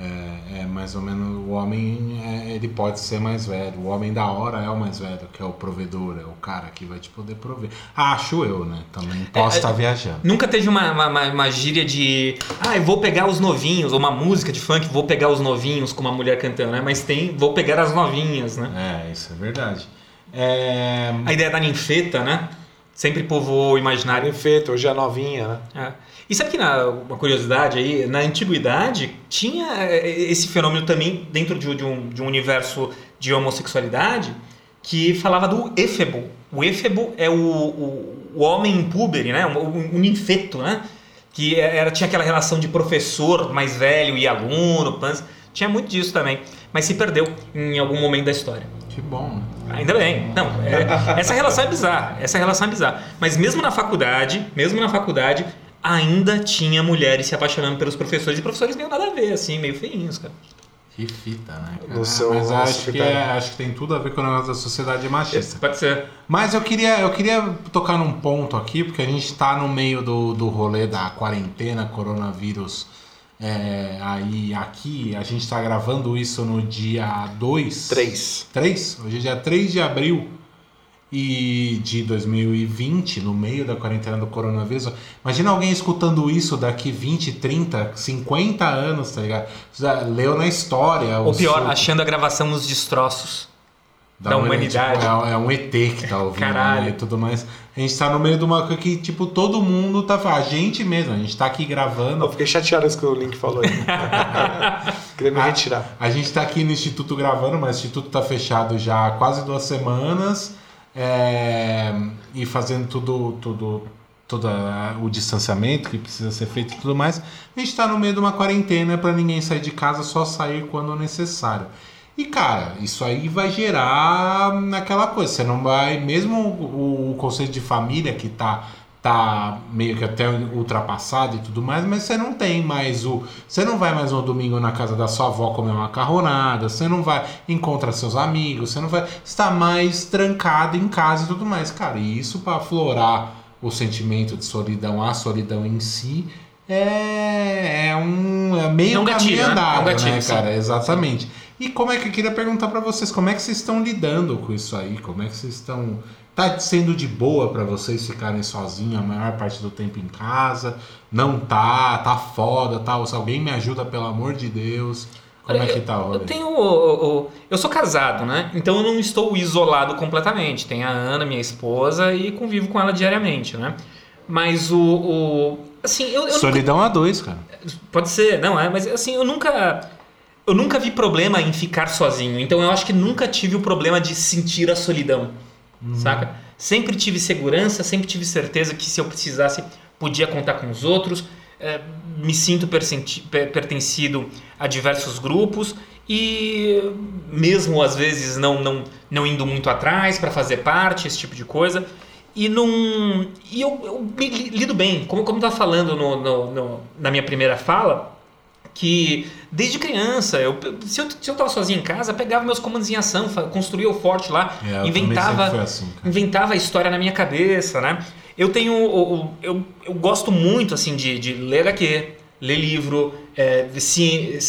A: É, é mais ou menos, o homem é, ele pode ser mais velho. O homem da hora é o mais velho, que é o provedor, é o cara que vai te poder prover. Acho eu, né? Também posso
C: É,
A: estar viajando.
C: Nunca teve uma, uma, uma, uma gíria de. Ah, eu vou pegar os novinhos, ou uma música de funk, vou pegar os novinhos com uma mulher cantando, né? Mas tem, vou pegar as novinhas, né?
A: É, isso é verdade. É,
C: A ideia da ninfeta, né? Sempre povoou o imaginário.
B: Feito, hoje é novinha, né?
C: É. E sabe que na, uma curiosidade aí, na antiguidade tinha é, esse fenômeno também dentro de, de um, de um universo de homossexualidade que falava do éfebo. O éfebo é o, o, o homem púbere, né? O, o ninfeto, né? Que era, tinha aquela relação de professor mais velho e aluno, tinha muito disso também, mas se perdeu em algum momento da história.
A: que bom, né?
C: Ainda bem. Não, é- essa relação é bizarra. Essa relação é bizarra. Mas mesmo na faculdade, mesmo na faculdade, ainda tinha mulheres se apaixonando pelos professores e professores meio nada a ver, assim, meio feinhos, cara.
A: Que fita, né? cara?
B: No seu
A: Mas acho que, é, acho que tem tudo a ver com o negócio da sociedade machista.
C: Pode ser.
A: Mas eu queria, eu queria tocar num ponto aqui, porque a gente tá no meio do, do rolê da quarentena, coronavírus. É, aí aqui, a gente tá gravando isso no dia 2.
B: Três.
A: 3? Hoje é dia 3 de abril e de 2020, no meio da quarentena do coronavírus. Imagina alguém escutando isso daqui 20, 30, 50 anos, tá ligado? Já leu na história.
C: Ou
A: o
C: pior,
A: seu-
C: achando a gravação nos destroços.
A: da
C: da
A: humanidade.
C: humanidade.
A: Tipo, é, é um ET que tá ouvindo
C: Caralho.
A: e tudo mais. A gente tá no meio de uma coisa que, tipo, todo mundo tá. A gente mesmo, a gente tá aqui
B: Eu
A: gravando.
B: fiquei chateado com o que o Link falou aí. Queria me
A: A,
B: retirar.
A: a gente tá aqui no Instituto gravando, mas o Instituto tá fechado já há quase duas semanas. É, e fazendo tudo, tudo, todo o distanciamento que precisa ser feito e tudo mais, a gente tá no meio de uma quarentena para ninguém sair de casa, só sair quando necessário. E cara, isso aí vai gerar aquela coisa, você não vai, mesmo o, o conceito de família que tá tá meio que até ultrapassado e tudo mais, mas você não tem mais o. Você não vai mais no domingo na casa da sua avó comer uma macarronada, você não vai encontrar seus amigos, você não vai estar mais trancado em casa e tudo mais. Cara, e isso para aflorar o sentimento de solidão, a solidão em si, é, é um é meio
C: É um gatilho,
A: caminho
C: né?
A: andado,
C: É um gatilho,
A: né,
C: sim.
A: cara? Exatamente. E como é que eu queria perguntar pra vocês, como é que vocês estão lidando com isso aí? Como é que vocês estão Tá sendo de boa pra vocês ficarem sozinhos a maior parte do tempo em casa? Não tá, tá foda, tá? Se alguém me ajuda, pelo amor de Deus. Como
C: Olha,
A: é que tá,
C: eu, eu tenho. o- o- Eu sou casado, né? Então eu não estou isolado completamente. Tem a Ana, minha esposa, e convivo com ela diariamente, né? Mas o. o- assim, eu, eu nunca-
A: Solidão a dois, cara.
C: Pode ser, não é? Mas assim, eu nunca. Eu nunca vi problema em ficar sozinho. Então eu acho que nunca tive o problema de sentir a solidão. Saca? Sempre tive segurança, sempre tive certeza que se eu precisasse, podia contar com os outros. É, me sinto pertencido a diversos grupos e mesmo às vezes não, não, não indo muito atrás para fazer parte, esse tipo de coisa. E, não, e eu, eu lido bem, como, como estava falando no, no- no- na minha primeira fala, que desde criança, eu, se, eu, se eu tava sozinho em casa, pegava meus comandos em ação, construía o forte lá,
A: É, eu
C: inventava,
A: assim,
C: inventava a história na minha cabeça, né? Eu tenho. o- Eu, eu gosto muito assim de, de ler HQ, ler livro, é,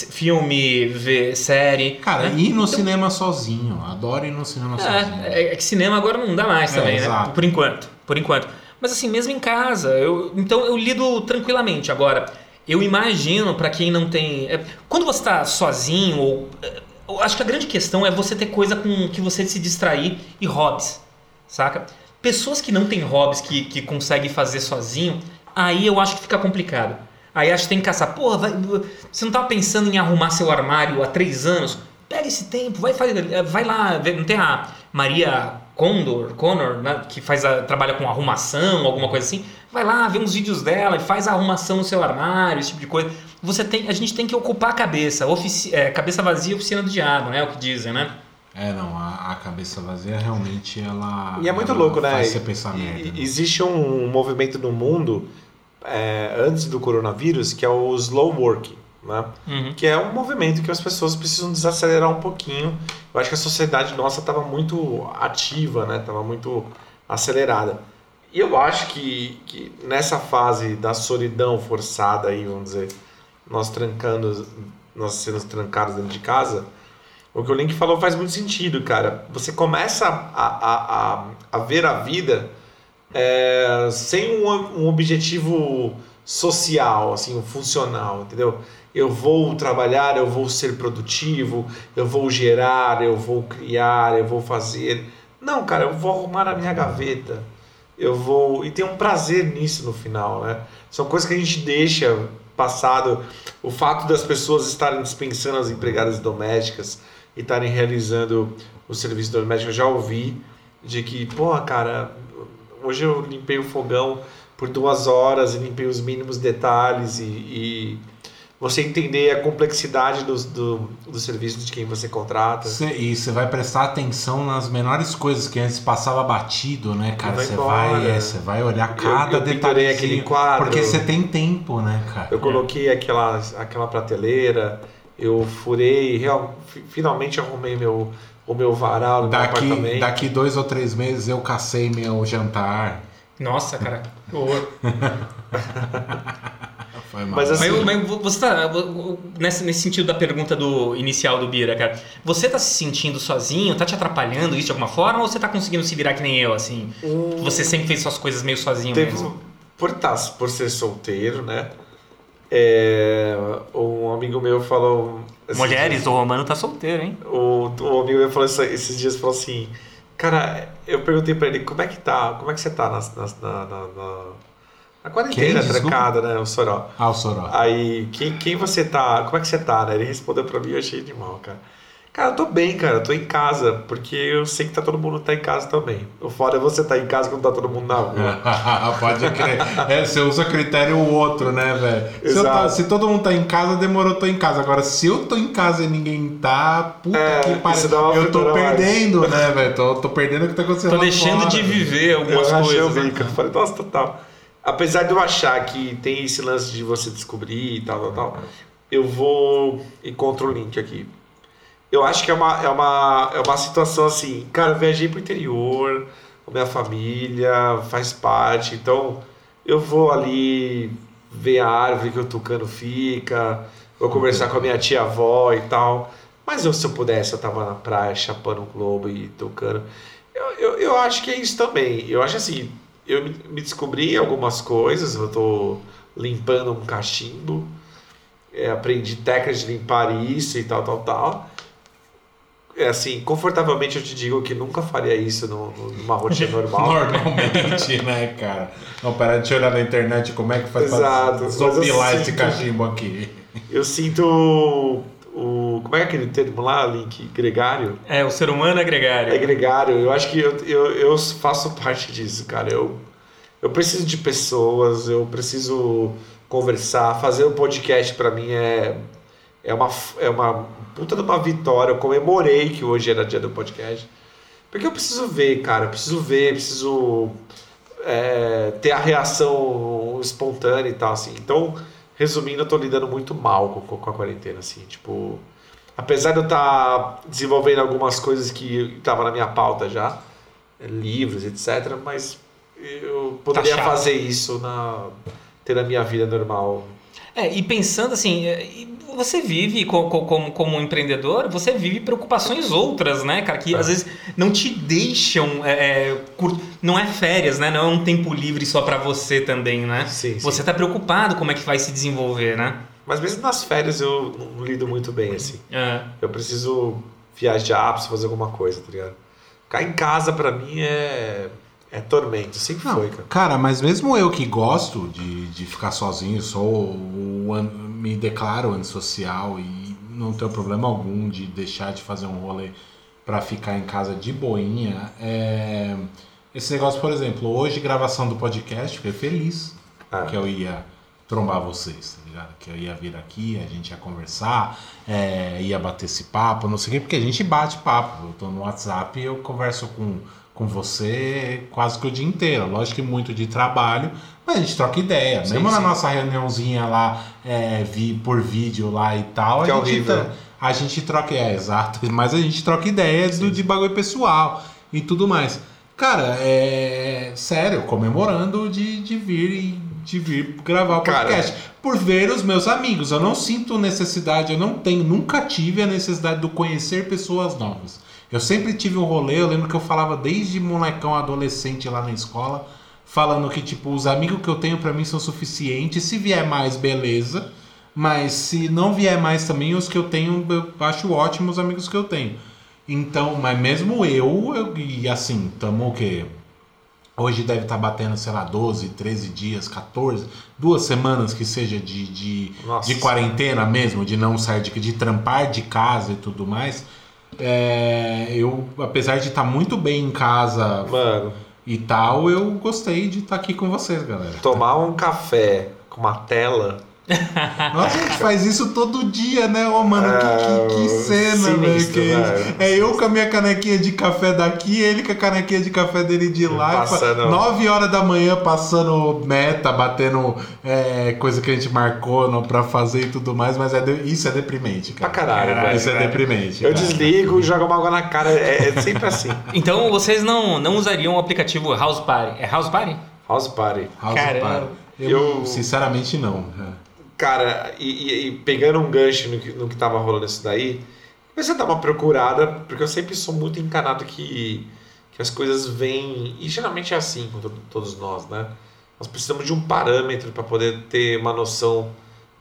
C: filme, ver série.
A: Cara,
C: né?
A: ir no cinema sozinho. Adoro ir no cinema sozinho.
C: É, é, é que cinema agora não dá mais
A: É,
C: também, né?
A: exato.
C: Por enquanto. Por enquanto. Mas assim, mesmo em casa, eu, então eu lido tranquilamente. Agora, eu imagino pra quem não tem. é, quando você tá sozinho, ou. é, acho que a grande questão é você ter coisa com que você se distrair e hobbies. Saca? Pessoas que não têm hobbies que, que conseguem fazer sozinho, aí eu acho que fica complicado. Aí acho que tem que caçar. Porra, vai- você não tava pensando em arrumar seu armário há três anos? Pega esse tempo, vai, faz- vai lá. Não tem a Maria Condor, Connor, né, que faz a- trabalha com arrumação, alguma coisa assim. Vai lá, vê uns vídeos dela e faz a arrumação no seu armário, esse tipo de coisa. Você tem, a gente tem que ocupar a cabeça. Ofici, é, cabeça vazia, oficina do diabo, né? É o que dizem, né?
A: É, não, a, a cabeça vazia realmente ela.
B: E é muito louco, né?
A: Faz você pensar
B: E-
A: merda.
B: e-
A: né?
B: Existe um movimento no mundo, é, antes do coronavírus, que é o slow working, né?
C: Uhum.
B: Que é um movimento que as pessoas precisam desacelerar um pouquinho. Eu acho que a sociedade nossa estava muito ativa, né? Tava muito acelerada. E eu acho que, que nessa fase da solidão forçada aí, vamos dizer, nós trancando, nós sendo trancados dentro de casa, o que o Link falou faz muito sentido, cara. Você começa a, a, a, a ver a vida é, sem um, um objetivo social, assim, funcional, entendeu? Eu vou trabalhar, eu vou ser produtivo, eu vou gerar, eu vou criar, eu vou fazer. Não, cara, eu vou arrumar a minha gaveta. Eu vou. E tem um prazer nisso no final, né? São coisas que a gente deixa passado. O fato das pessoas estarem dispensando as empregadas domésticas e estarem realizando o serviço doméstico, eu já ouvi de que, pô, cara, hoje eu limpei o fogão por duas horas e limpei os mínimos detalhes e, e você entender a complexidade dos, do, do serviço de quem você contrata.
A: Cê- e você vai prestar atenção nas menores coisas que antes passava batido, né, cara? Você vai, é, você vai olhar cada
B: eu
A: detalhe.
B: aquele quadro.
A: Porque você tem tempo, né, cara?
B: Eu coloquei aquela, aquela prateleira, eu furei, real, fi- finalmente arrumei meu, o meu varal no meu
A: Daqui,
B: apartamento.
A: daqui dois ou três meses eu cacei meu jantar.
C: Nossa, cara, que horror.
A: Foi mal.
B: Mas assim-
C: Mas, mas você tá. Nesse, nesse sentido da pergunta do inicial do Bira, cara, você tá se sentindo sozinho? Tá te atrapalhando isso de alguma forma? Ou você tá conseguindo se virar que nem eu, assim? Você sempre fez suas coisas meio sozinho
B: Teve,
C: mesmo?
B: por, tá, por ser solteiro, né? É, um amigo meu falou. esses
C: Mulheres,
B: dias-
C: o Romano tá solteiro, hein?
B: o, o amigo meu falou esses dias falou assim, cara, eu perguntei pra ele como é que tá, como é que você tá na, na, na, na, na- na quarentena,
A: Quem?
B: Trancada, né? O Soró.
A: Ah, o Soró.
B: Aí, quem, quem você tá? Como é que você tá, né? Ele respondeu pra mim, eu achei animal, cara. Cara, eu tô bem, cara. Eu tô em casa, porque eu sei que tá todo mundo tá em casa também. O foda é você tá em casa quando tá todo mundo na rua.
A: Pode crer. É, você usa critério o outro, né, velho? Se, eu tá- se todo mundo tá em casa, demorou, eu tô em casa. Agora, se eu tô em casa e ninguém tá, puta
B: É,
A: que pariu. Eu tô
B: fritura mais.
A: perdendo, né, velho? Tô, tô perdendo o que tá acontecendo
C: Tô
A: lá
C: deixando
A: fora,
C: de viver algumas
B: eu
C: coisas. né?
B: bico. Eu falei, nossa, total. Apesar de eu achar que tem esse lance de você descobrir e tal, tal, tal, eu vou encontro o link aqui. Eu acho que é uma, é uma, é uma situação assim, cara, eu viajei pro interior, minha família, faz parte, então eu vou ali ver a árvore que o tucano fica, vou conversar com a minha tia-avó e tal. Mas eu, se eu pudesse, eu tava na praia chapando um globo e tocando. Eu, eu, eu acho que é isso também. Eu acho assim, eu me, descobri algumas coisas, eu tô limpando um cachimbo, é, aprendi técnicas de limpar isso e tal, tal, tal. É assim, confortavelmente eu te digo que nunca faria isso no- no- numa rotina normal.
A: Normalmente, né, cara? Não, deixa eu olhar na internet como é que faz
B: Exato,
A: pra desopilar esse cachimbo aqui.
B: Eu sinto o. Como é aquele termo lá, Link? Gregário?
C: É, o ser humano é gregário.
B: É gregário. Eu acho que eu, eu, eu faço parte disso, cara. Eu, eu preciso de pessoas, eu preciso conversar. Fazer um podcast pra mim é, é, uma, é uma puta de uma vitória. Eu comemorei que hoje era dia do podcast. Porque eu preciso ver, cara. Eu preciso ver, preciso é, ter a reação espontânea e tal, assim. Então, resumindo, eu tô lidando muito mal com, com a quarentena, assim. Tipo, apesar de eu estar desenvolvendo algumas coisas que estavam na minha pauta já, livros, etc., mas eu poderia
C: chato.
B: fazer isso na ter a minha vida normal.
C: É, e pensando assim, é, você vive co- co- como, como empreendedor, você vive preocupações outras, né, cara? Que às vezes não te deixam. é, é, cur- não é férias, né? Não é um tempo livre só pra você também, né?
B: Sim, sim.
C: Você tá preocupado como é que vai se desenvolver, né?
B: Mas mesmo nas férias eu não lido muito bem, assim.
C: É.
B: Eu preciso viajar, preciso fazer alguma coisa, tá ligado? Ficar em casa pra mim é, é tormento, sempre
A: Não,
B: foi, cara.
A: cara, mas mesmo eu que gosto de, de ficar sozinho, sou o me declaro antissocial e não tenho problema algum de deixar de fazer um rolê pra ficar em casa de boinha. é, Esse negócio, por exemplo, hoje gravação do podcast, fiquei feliz
B: Ah.
A: que eu ia trombar vocês, tá ligado? Que eu ia vir aqui, a gente ia conversar, é, ia bater esse papo, não sei o quê, porque a gente bate papo. Eu tô no WhatsApp e eu converso com, com você quase que o dia inteiro. Lógico que muito de trabalho, mas a gente troca ideia.
B: Sim,
A: Mesmo na
B: sim.
A: nossa reuniãozinha lá, é, vi, por vídeo lá e tal,
B: Que é
A: a gente,
B: horrível.
A: a gente troca, é, exato, mas a gente troca ideias do, de bagulho pessoal e tudo mais. Cara, é sério, comemorando de, de vir e de vir gravar o
B: Cara.
A: podcast. Por ver os meus amigos. Eu não sinto necessidade, eu não tenho, nunca tive a necessidade de conhecer pessoas novas. Eu sempre tive um rolê, eu lembro que eu falava desde molecão adolescente lá na escola, falando que, tipo, os amigos que eu tenho pra mim são suficientes. Se vier mais, beleza. Mas se não vier mais também, os que eu tenho, eu acho ótimos os amigos que eu tenho. Então, mas mesmo eu, eu e assim, tamo o quê? Hoje deve estar batendo, sei lá, 12, 13 dias, 14, duas semanas que seja de, de, de quarentena mesmo, de não sair de, de trampar de casa e tudo mais. É, eu, apesar de estar muito bem em casa
B: Mano,
A: e tal, eu gostei de estar aqui com vocês, galera.
B: tomar um café com uma tela.
A: Nossa, a gente faz isso todo dia, né? Ô, mano, que, que, que
B: É,
A: cena, velho.
B: sinistro,
A: que é isso?
B: velho.
A: É eu com a minha canequinha de café daqui, ele com a canequinha de café dele de lá.
B: Passando-
A: pa- Nove horas da manhã passando meta, batendo é, coisa que a gente marcou no, pra fazer e tudo mais, mas é de- isso é deprimente,
B: Pra
A: cara.
B: caralho,
C: Caralho,
B: velho.
A: Isso é deprimente.
B: Eu
A: cara.
B: desligo e jogo uma água na cara. É, é sempre assim.
C: Então vocês não, não usariam o aplicativo House Party? É House Party?
B: House Party.
A: House
C: Caramba.
A: Party. Eu,
B: Eu-
A: sinceramente, não.
B: Cara, e, e- pegando um gancho no que, no que tava rolando isso daí, comecei a dar uma procurada, porque eu sempre sou muito encanado que, que as coisas vêm. E geralmente é assim com to- todos nós, né? Nós precisamos de um parâmetro para poder ter uma noção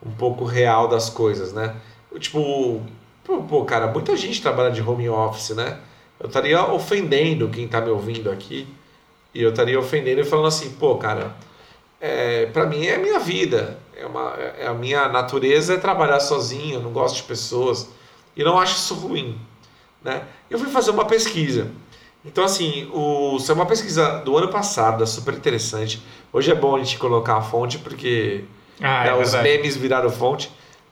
B: um pouco real das coisas, né? Tipo, pô, pô, cara, muita gente trabalha de home office, né? Eu estaria ofendendo quem tá me ouvindo aqui, e eu estaria ofendendo e falando assim, pô, cara, é, para mim é a minha vida, é, uma, é a minha natureza é trabalhar sozinho, eu não gosto de pessoas e não acho isso ruim. né? Eu fui fazer uma pesquisa. Então, assim, o, isso é uma pesquisa do ano passado, é super interessante. Hoje é bom a gente colocar a fonte, porque
C: Ah,
B: né,
C: é
B: os
C: verdade.
B: memes viraram fonte.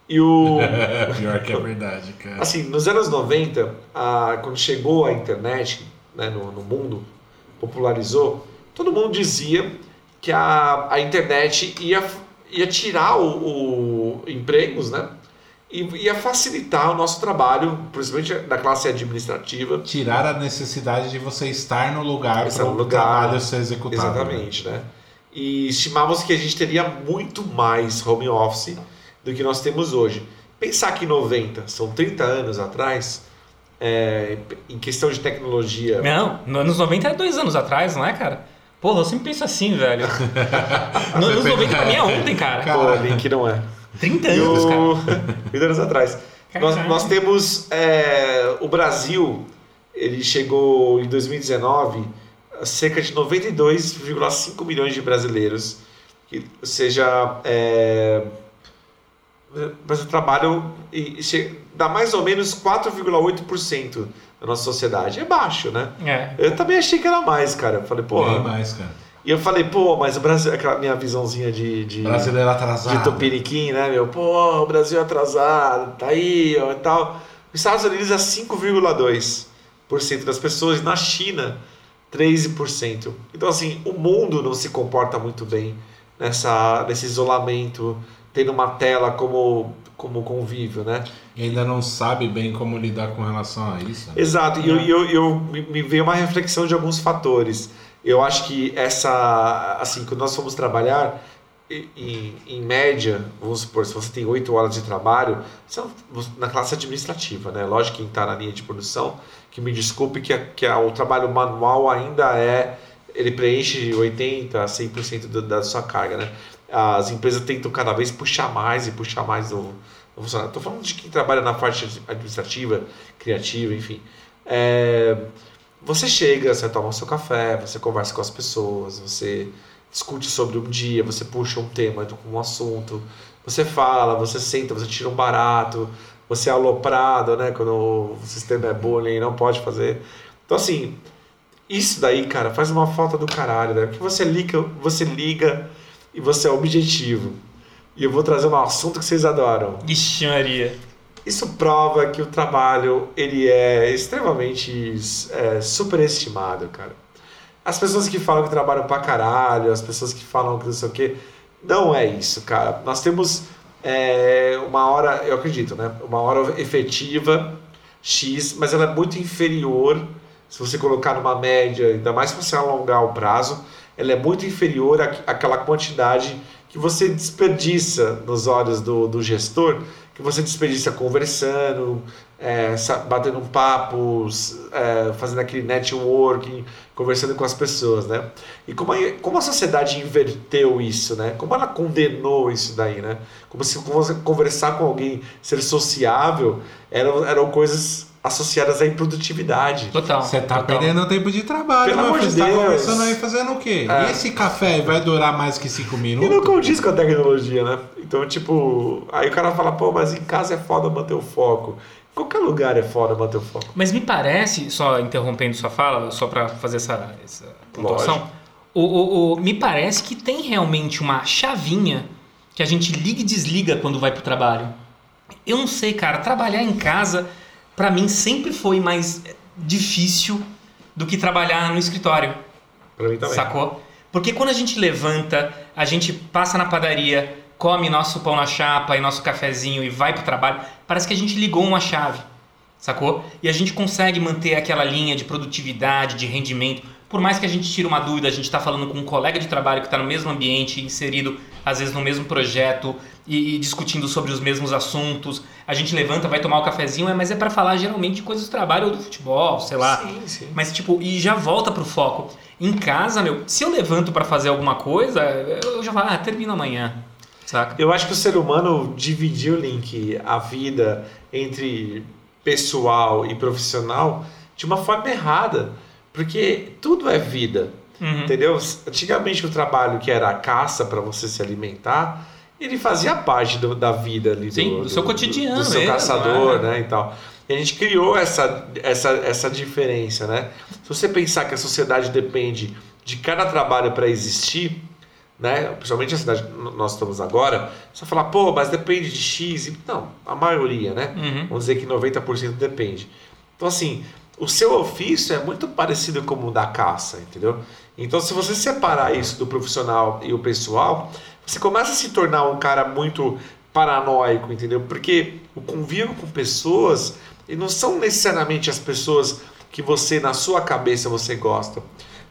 B: E o.
A: Pior que é verdade, cara.
B: Assim, nos anos 90, a- quando chegou a internet né, no, no mundo, popularizou, todo mundo dizia que a, a internet ia, ia tirar o, o empregos, né? E ia facilitar o nosso trabalho, principalmente da classe administrativa.
A: Tirar a necessidade de você estar no lugar para
B: no
A: o
B: lugar.
A: trabalho ser executado.
B: Exatamente, né? E estimávamos que a gente teria muito mais home office do que nós temos hoje. Pensar que em 90, são 30 anos atrás, é, em questão de tecnologia.
C: Não, nos anos 90 é dois anos atrás, não é, cara? Porra, eu sempre penso assim, velho. Nos anos 90 pra mim é ontem, cara.
A: Cara,
B: Pô, bem que não é.
C: 30
B: E
C: anos, cara.
B: o... 30 anos atrás. Nós, nós temos é, o Brasil, ele chegou em 2019 a cerca de 92,5 milhões de brasileiros, que, ou seja, é, trabalho e, e che- dá mais ou menos 4,8% da nossa sociedade. É baixo, né?
C: É.
B: Eu também achei que era mais, cara. Eu falei, pô.
A: Bem mais, cara.
B: E eu falei, pô, mas o Brasil, aquela minha visãozinha de. de
A: Brasileiro atrasado.
B: de Tupiniquim, né, meu? Pô, o Brasil é atrasado, tá aí, ó, e tal. Os Estados Unidos é 5,2% das pessoas, na China, 13%. Então, assim, o mundo não se comporta muito bem nessa, nesse isolamento, tendo uma tela como, como convívio, né?
A: E ainda não sabe bem como lidar com relação a isso. né?
B: Exato, e eu, eu, eu, me veio uma reflexão de alguns fatores. Eu acho que essa, assim, quando nós fomos trabalhar, em, em média, vamos supor, se você tem oito horas de trabalho, você não- na classe administrativa, né? Lógico que quem está na linha de produção, que me desculpe que, a- que a- o trabalho manual ainda é, ele preenche 80% a 100% do- da sua carga, né? As empresas tentam cada vez puxar mais e puxar mais do funcionário. Estou falando de quem trabalha na parte administrativa, criativa, enfim. É, você chega, você toma o seu café, você conversa com as pessoas, você discute sobre um dia, você puxa um tema, um assunto, você fala, você senta, você tira um barato, você é aloprado, né? Quando o sistema é bullying, não pode fazer. Então, assim, isso daí, cara, faz uma falta do caralho, né? Porque você liga, você liga e você é objetivo. E eu vou trazer um assunto que vocês adoram.
C: Ixi, Maria.
B: Isso prova que o trabalho ele é extremamente é, superestimado, cara. As pessoas que falam que trabalham pra caralho, as pessoas que falam que não sei o quê, não é isso, cara. Nós temos é, uma hora, eu acredito, né? Uma hora efetiva X, mas ela é muito inferior, se você colocar numa média, ainda mais se você alongar o prazo, ela é muito inferior à- àquela quantidade que você desperdiça nos olhos do, do gestor, que você desperdiça conversando, é, batendo um papo, é, fazendo aquele networking, conversando com as pessoas, né? E como a, como a sociedade inverteu isso, né? Como ela condenou isso daí, né? Como se conversar com alguém, ser sociável, eram, eram coisas associadas à improdutividade.
C: Total.
A: Você tá
C: total.
A: perdendo tempo de trabalho,
B: Pelo
A: meu
B: amor
A: filho.
B: de
A: Você tá
B: Deus.
A: conversando aí fazendo o quê?
B: É.
A: E esse café vai durar mais que cinco
B: E
A: minutos?
B: não condiz com a tecnologia, né? Então, tipo, aí o cara fala, pô, mas em casa é foda manter o foco. Em qualquer lugar é foda manter o foco.
C: Mas me parece, só interrompendo sua fala, só pra fazer essa, essa pontuação, o, o, o- me parece que tem realmente uma chavinha que a gente liga e desliga quando vai pro trabalho. Eu não sei, cara, trabalhar em casa, pra mim, sempre foi mais difícil do que trabalhar no escritório.
B: Pra mim também.
C: Sacou? Porque quando a gente levanta, a gente passa na padaria, come nosso pão na chapa e nosso cafezinho e vai pro trabalho, parece que a gente ligou uma chave. Sacou? E a gente consegue manter aquela linha de produtividade, de rendimento. Por mais que a gente tire uma dúvida, a gente está falando com um colega de trabalho que está no mesmo ambiente, inserido às vezes no mesmo projeto e, e discutindo sobre os mesmos assuntos. A gente levanta, vai tomar o cafezinho, é, mas é para falar geralmente de coisas do trabalho ou do futebol, sei lá.
B: Sim, sim.
C: Mas, tipo, e já volta pro foco. Em casa, meu, se eu levanto pra fazer alguma coisa, eu já falo, ah, termina amanhã. Saca?
B: Eu acho que o ser humano dividiu, Link, a vida entre pessoal e profissional de uma forma errada. Porque tudo é vida.
C: Uhum.
B: Entendeu? Antigamente o trabalho que era a caça para você se alimentar, ele fazia parte do- da vida ali
C: Sim, do seu cotidiano
B: do, seu
C: mesmo,
B: caçador,
C: é.
B: né, e tal. E a gente criou essa, essa, essa diferença, né? Se você pensar que a sociedade depende de cada trabalho para existir, né? Principalmente a cidade que nós estamos agora, você falar, pô, mas depende de X. Não, a maioria, né?
C: Uhum.
B: Vamos dizer que 90% depende. Então, assim, o seu ofício é muito parecido com o da caça, entendeu? Então, se você separar isso do profissional e o pessoal, você começa a se tornar um cara muito paranoico, entendeu? Porque o convívio com pessoas, e não são necessariamente as pessoas que você, na sua cabeça, você gosta.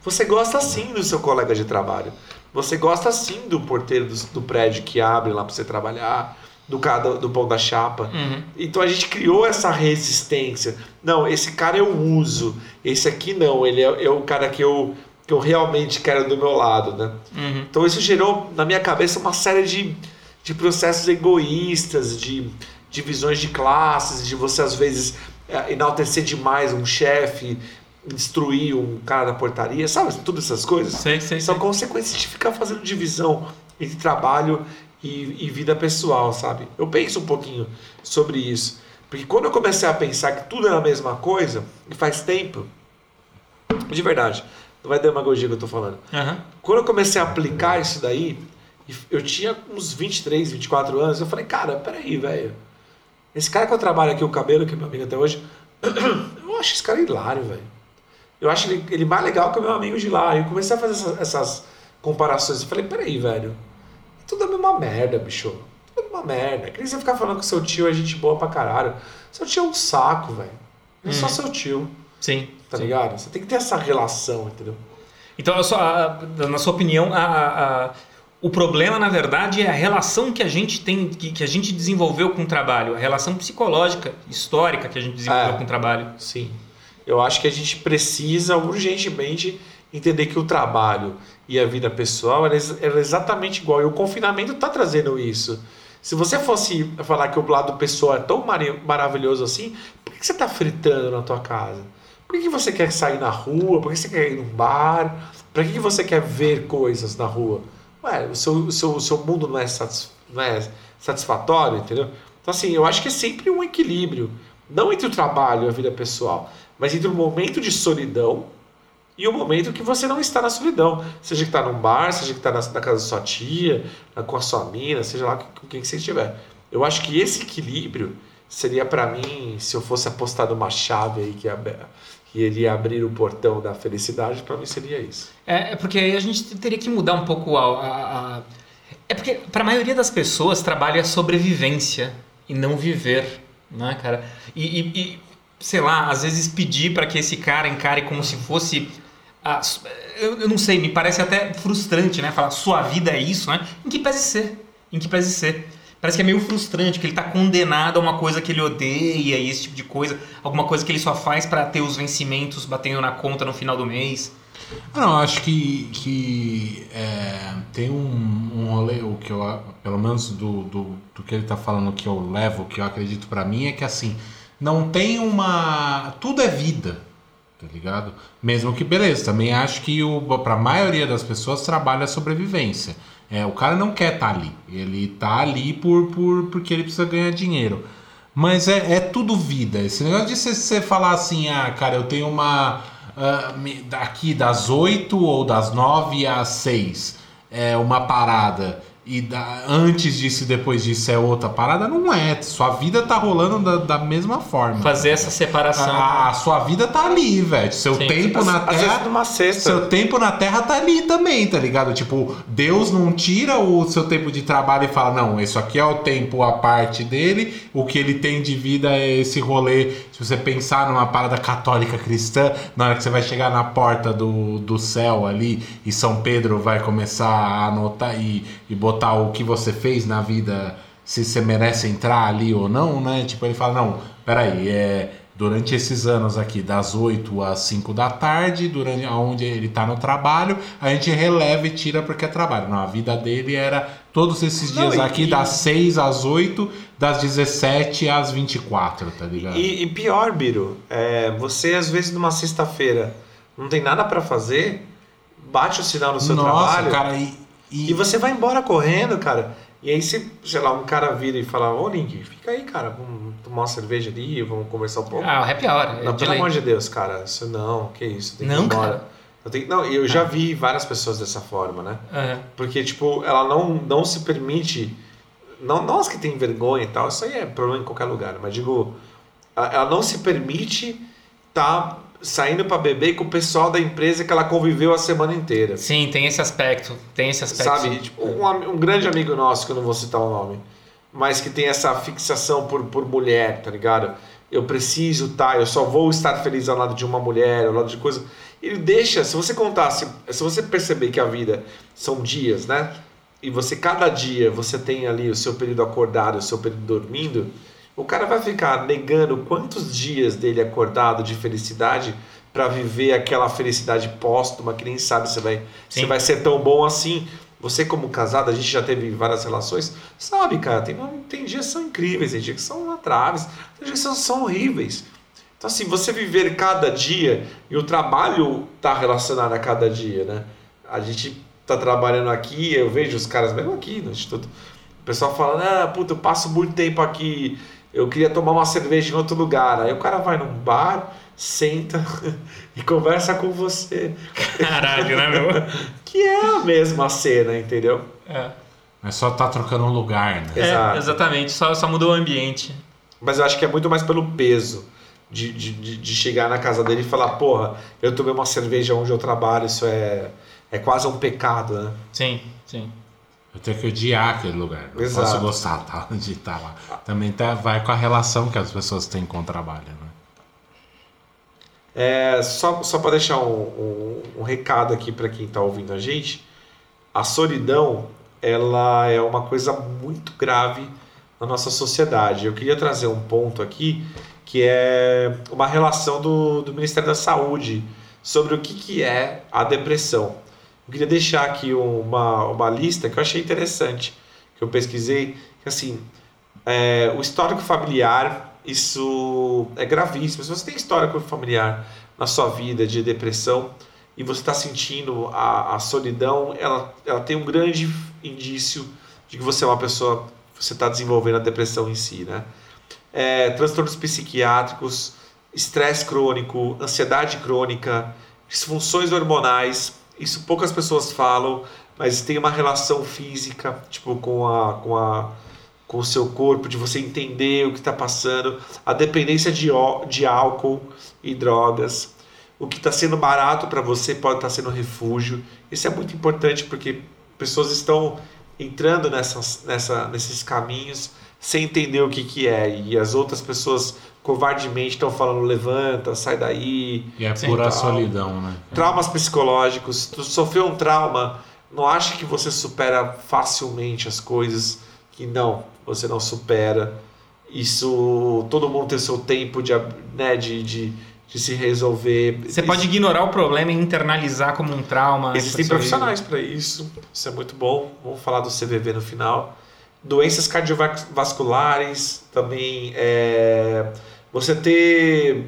B: Você gosta sim do seu colega de trabalho. Você gosta sim do porteiro do, do prédio que abre lá para você trabalhar, do cara do, pão da chapa.
C: Uhum.
B: Então a gente criou essa resistência. Não, esse cara eu uso, esse aqui não, ele é, é o cara que eu, que eu realmente quero do meu lado, né?
C: Uhum.
B: Então isso gerou na minha cabeça uma série de, de processos egoístas, de divisões de classes, de você às vezes eh, enaltecer demais um chefe, destruir um cara da portaria, sabe? Todas essas coisas.
C: Sei, sei,
B: São
C: sei.
B: consequências de ficar fazendo divisão entre trabalho e, e vida pessoal, sabe? Eu penso um pouquinho sobre isso. Porque quando eu comecei a pensar que tudo era a mesma coisa, e faz tempo, de verdade, não vai demagogia que eu tô falando.
C: Aham.
B: Quando eu comecei a aplicar isso daí, eu tinha uns 23, 24 anos, eu falei, cara, peraí, velho. Esse cara que eu trabalho aqui, o cabelo, que é meu amigo até hoje, eu acho esse cara hilário, velho. Eu acho ele, ele mais legal que o meu amigo de lá. Eu comecei a fazer essas, essas comparações. Eu falei, peraí, velho. Tudo é a mesma merda, bicho. Tudo é a mesma merda. Que nem você ficar falando que seu tio é gente boa pra caralho. Seu tio é um saco, velho. Não é só seu tio,
C: Sim.
B: Tá
C: sim.
B: ligado? Você tem que ter essa relação, entendeu?
C: Então, a sua- a- na sua opinião, a- o problema, na verdade, é a relação que a gente tem, que, que a gente desenvolveu com o trabalho, a relação psicológica, histórica que a gente desenvolveu
B: É.
C: com o trabalho.
B: Sim. Eu acho que a gente precisa urgentemente entender que o trabalho e a vida pessoal ela é exatamente igual. E o confinamento está trazendo isso. Se você fosse falar que o lado pessoal é tão maravilhoso assim, por que você está fritando na tua casa? Por que que você quer sair na rua? Por que você quer ir num bar? Para que que você quer ver coisas na rua? Ué, o seu, o seu, o seu mundo não é, não é satisfatório, entendeu? Então, assim, eu acho que é sempre um equilíbrio. Não entre o trabalho e a vida pessoal, mas entre o momento de solidão e o momento que você não está na solidão. Seja que está num bar, seja que está na, na casa da sua tia, na- com a sua mina, seja lá com quem você estiver. Eu acho que esse equilíbrio seria para mim, se eu fosse apostar numa chave aí que, abe- que iria abrir o portão da felicidade, para mim seria isso.
C: É, é porque aí a gente teria que mudar um pouco a. a- a- É porque, para a maioria das pessoas, trabalho é sobrevivência e não viver, né, cara? E, e- e, sei lá, às vezes pedir para que esse cara encare como se fosse. a eu, eu não sei, me parece até frustrante, né? Falar sua vida é isso, né? Em que pese ser. Em que pese ser. Parece que é meio frustrante, que ele tá condenado a uma coisa que ele odeia e esse tipo de coisa, alguma coisa que ele só faz para ter os vencimentos batendo na conta no final do mês.
A: Ah, Não, eu acho que, que é, tem um, um rolê, o que eu, pelo menos do, do, do que ele tá falando que eu levo, que eu acredito pra mim, é que assim, não tem uma. Tudo é vida, tá ligado? Mesmo que, beleza, também acho que o, pra maioria das pessoas trabalha a sobrevivência. É, o cara não quer estar ali, ele tá ali por, por, porque ele precisa ganhar dinheiro. Mas é, é tudo vida. Esse negócio de você, falar assim, ah, cara, eu tenho uma. ah, me- daqui das 8 ou das 9 às 6 é uma parada. E da- antes disso e depois disso é outra parada, não é. Sua vida tá rolando da, da mesma forma.
C: Fazer essa separação.
A: A, a sua vida tá ali, velho. Seu
C: Sim.
A: tempo na
B: Às
A: Terra.
B: numa.
A: Seu tempo na Terra tá ali também, tá ligado? Tipo, Deus não tira o seu tempo de trabalho e fala, não, isso aqui é o tempo a parte dele, o que ele tem de vida é esse rolê. Se você pensar numa parada católica cristã, na hora que você vai chegar na porta do, do céu ali e São Pedro vai começar a anotar e, e botar o que você fez na vida, se você merece entrar ali ou não, né? Tipo, ele fala, não, peraí, é durante esses anos aqui, das 8 às 5 da tarde, durante onde ele está no trabalho, a gente releva e tira porque é trabalho. Não, a vida dele era todos esses dias aqui,
B: e-
A: das 6 às 8, das 17 às 24, tá ligado?
B: E, e pior, Biro, é, você às vezes numa sexta-feira não tem nada pra fazer, bate o sinal no seu
A: Nossa,
B: trabalho
A: cara, e, e-
B: e você vai embora correndo, cara. E aí, se, sei lá, um cara vira e fala: Ô, Link, fica aí, cara, vamos tomar uma cerveja ali, vamos conversar um pouco.
C: Ah, o happy hour. é
B: não, pelo amor de Deus, cara, isso não, que isso, tem que
C: Não,
B: ir embora.
C: cara.
B: Eu tenho, não, eu já vi várias pessoas dessa forma, né?
C: Aham.
B: Porque, tipo, ela não, não se permite. Não, nós que tem vergonha e tal, isso aí é problema em qualquer lugar, mas digo, ela não se permite tá saindo pra beber com o pessoal da empresa que ela conviveu a semana inteira.
C: Sim, tem esse aspecto. Tem esse aspecto.
B: Sabe? Tipo, um, um grande amigo nosso, que eu não vou citar o nome, mas que tem essa fixação por, por mulher, tá ligado? Eu preciso, tá? Eu só vou estar feliz ao lado de uma mulher, ao lado de coisa. Ele deixa, se você contar, se, se você perceber que a vida são dias, né? E você, cada dia, você tem ali o seu período acordado, o seu período dormindo, o cara vai ficar negando quantos dias dele acordado de felicidade para viver aquela felicidade póstuma que nem sabe se vai, se vai ser tão bom assim. Você, como casado, a gente já teve várias relações, sabe, cara, tem, tem dias que são incríveis, tem dias que são atraves, tem dias que são, são horríveis. Então, assim, você viver cada dia, e o trabalho tá relacionado a cada dia, né? A gente tá trabalhando aqui, eu vejo os caras, mesmo aqui no Instituto, o pessoal falando, ah, puta, eu passo muito tempo aqui, eu queria tomar uma cerveja em outro lugar. Aí o cara vai num bar, senta e conversa com você.
C: Caralho, né, meu?
B: Que é a mesma cena, entendeu?
C: É.
A: Mas só tá trocando um lugar, né?
C: É,
B: Exato.
C: exatamente. Só, só mudou o ambiente.
B: Mas eu acho que é muito mais pelo peso de, de, de, de chegar na casa dele e falar, porra, eu tomei uma cerveja onde eu trabalho, isso é, é quase um pecado, né?
C: Sim, sim.
A: Eu tenho que odiar aquele lugar. Não
B: Exato.
A: posso gostar tá, de estar lá. Também tá, vai com a relação que as pessoas têm com o trabalho, né?
B: É, só só para deixar um, um, um recado aqui para quem está ouvindo a gente, a solidão ela é uma coisa muito grave na nossa sociedade. Eu queria trazer um ponto aqui que é uma relação do, do Ministério da Saúde sobre o que, que é a depressão. Eu queria deixar aqui uma, uma lista que eu achei interessante, que eu pesquisei, que assim, é, o histórico familiar, isso é gravíssimo. Se você tem histórico familiar na sua vida de depressão e você está sentindo a, a solidão, ela, ela tem um grande indício de que você é uma pessoa, você está desenvolvendo a depressão em si, né? É, transtornos psiquiátricos, estresse crônico, ansiedade crônica, disfunções hormonais, isso poucas pessoas falam, mas tem uma relação física, tipo, com a, com a com o seu corpo, de você entender o que está passando, a dependência de, de álcool e drogas. O que está sendo barato para você pode estar sendo refúgio. Isso é muito importante porque pessoas estão entrando nessas, nessa, nesses caminhos sem entender o que, que é. E as outras pessoas covardemente estão falando: levanta, sai daí.
A: E é pura
B: tal.
A: solidão, né?
B: Traumas psicológicos. Tu sofreu um trauma, não acha que você supera facilmente as coisas. Que não, você não supera. Isso, todo mundo tem seu tempo de, né, de, de, de se resolver.
C: Você pode ignorar o problema e internalizar como um trauma.
B: Existem
C: pra sua
B: profissionais para isso, isso é muito bom. Vamos falar do CVV no final. Doenças cardiovasculares, também é, você ter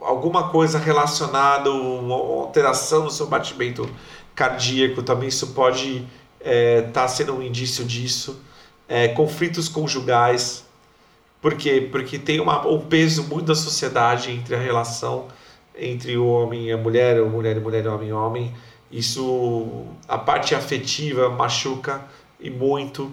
B: alguma coisa relacionada, uma alteração no seu batimento cardíaco, também isso pode estar sendo um indício disso. É, conflitos conjugais, por quê? Porque tem uma, um peso muito da sociedade entre a relação entre o homem e a mulher, ou mulher e mulher, homem e homem. Isso, a parte afetiva machuca e muito.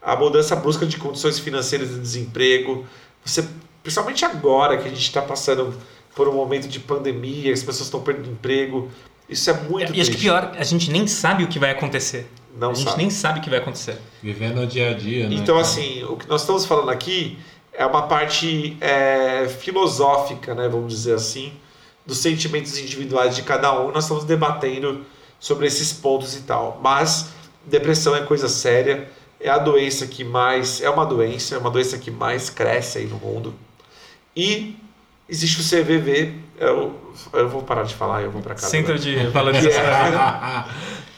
B: A mudança brusca de condições financeiras de desemprego. Você, principalmente agora que a gente está passando por um momento de pandemia, as pessoas estão perdendo emprego. Isso é muito
C: E acho que pior, a gente nem sabe o que vai acontecer.
B: Não
C: a gente
B: sabe.
C: nem sabe o que vai acontecer.
A: Vivendo o dia a dia, né?
B: Então, assim, o que nós estamos falando aqui é uma parte é, filosófica, né, vamos dizer assim, dos sentimentos individuais de cada um. Nós estamos debatendo sobre esses pontos e tal. Mas depressão é coisa séria, é a doença que mais. É uma doença, é uma doença que mais cresce aí no mundo. E existe o CVV. Eu, eu vou parar de falar, eu vou para casa.
C: Centro de valorização vida.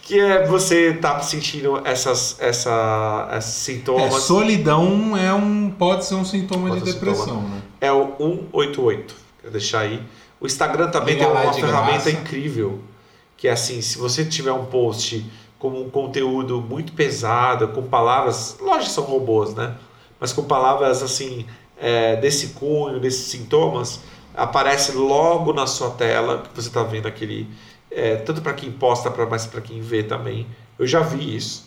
B: Que é você tá sentindo essas, essa, esses
A: É,
B: sintomas.
A: solidão é um, pode ser um sintoma
B: Pode
A: de depressão, né?
B: é o 188. Quero deixar aí. O Instagram também
A: Liga
B: tem uma ferramenta
A: graça.
B: incrível. Que é assim, se você tiver um post como um conteúdo muito pesado, com palavras, lógico que são robôs, né? Mas com palavras assim, é, desse cunho, desses sintomas, aparece logo na sua tela, que você está vendo aquele. É, tanto para quem posta, pra, mas para quem vê também. Eu já vi isso.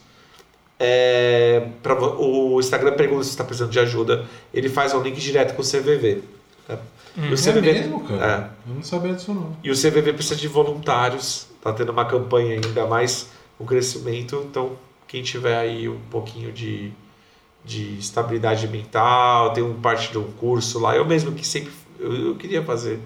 B: É, pra, o Instagram pergunta se está precisando de ajuda. Ele faz um link direto com o CVV. Tá? E o
A: É
B: CVV,
A: mesmo, cara?
B: é.
A: Eu não sabia disso, não.
B: e o CVV precisa de voluntários. Tá tendo uma campanha ainda mais com crescimento. Então, quem tiver aí um pouquinho de, de estabilidade mental, tem um parte de um curso lá. Eu mesmo que sempre eu, eu queria fazer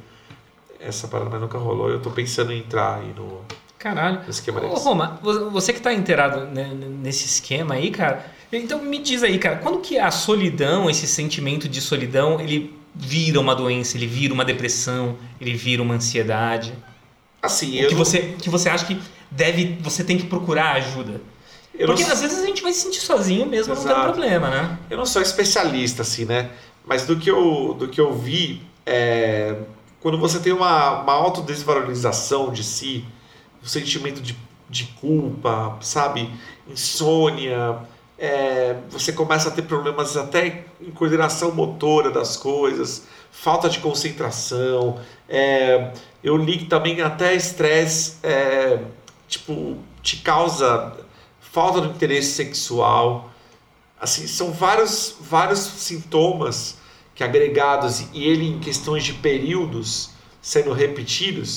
B: essa parada, mas nunca rolou. Eu tô pensando em entrar aí no,
C: Caralho.
B: no esquema
C: Ô. Roma, vo- você que tá inteirado né, nesse esquema aí, cara, então me diz aí, cara, quando que a solidão, esse sentimento de solidão, ele vira uma doença, ele vira uma depressão, ele vira uma ansiedade?
B: Assim,
C: O
B: eu
C: que
B: não-
C: você, que você acha que deve, você tem que procurar ajuda?
B: Eu não
C: Porque às vezes a gente vai se sentir sozinho mesmo, não tem
B: Exato.
C: problema, né?
B: Eu não sou especialista, assim, né? Mas do que eu, do que eu vi, é, quando você tem uma, uma autodesvalorização de si, um sentimento de, de culpa, sabe? Insônia, é, você começa a ter problemas até em coordenação motora das coisas, falta de concentração. é, eu li que também até estresse, é, tipo, te causa falta de interesse sexual assim são vários vários sintomas que agregados e ele em questões de períodos sendo repetidos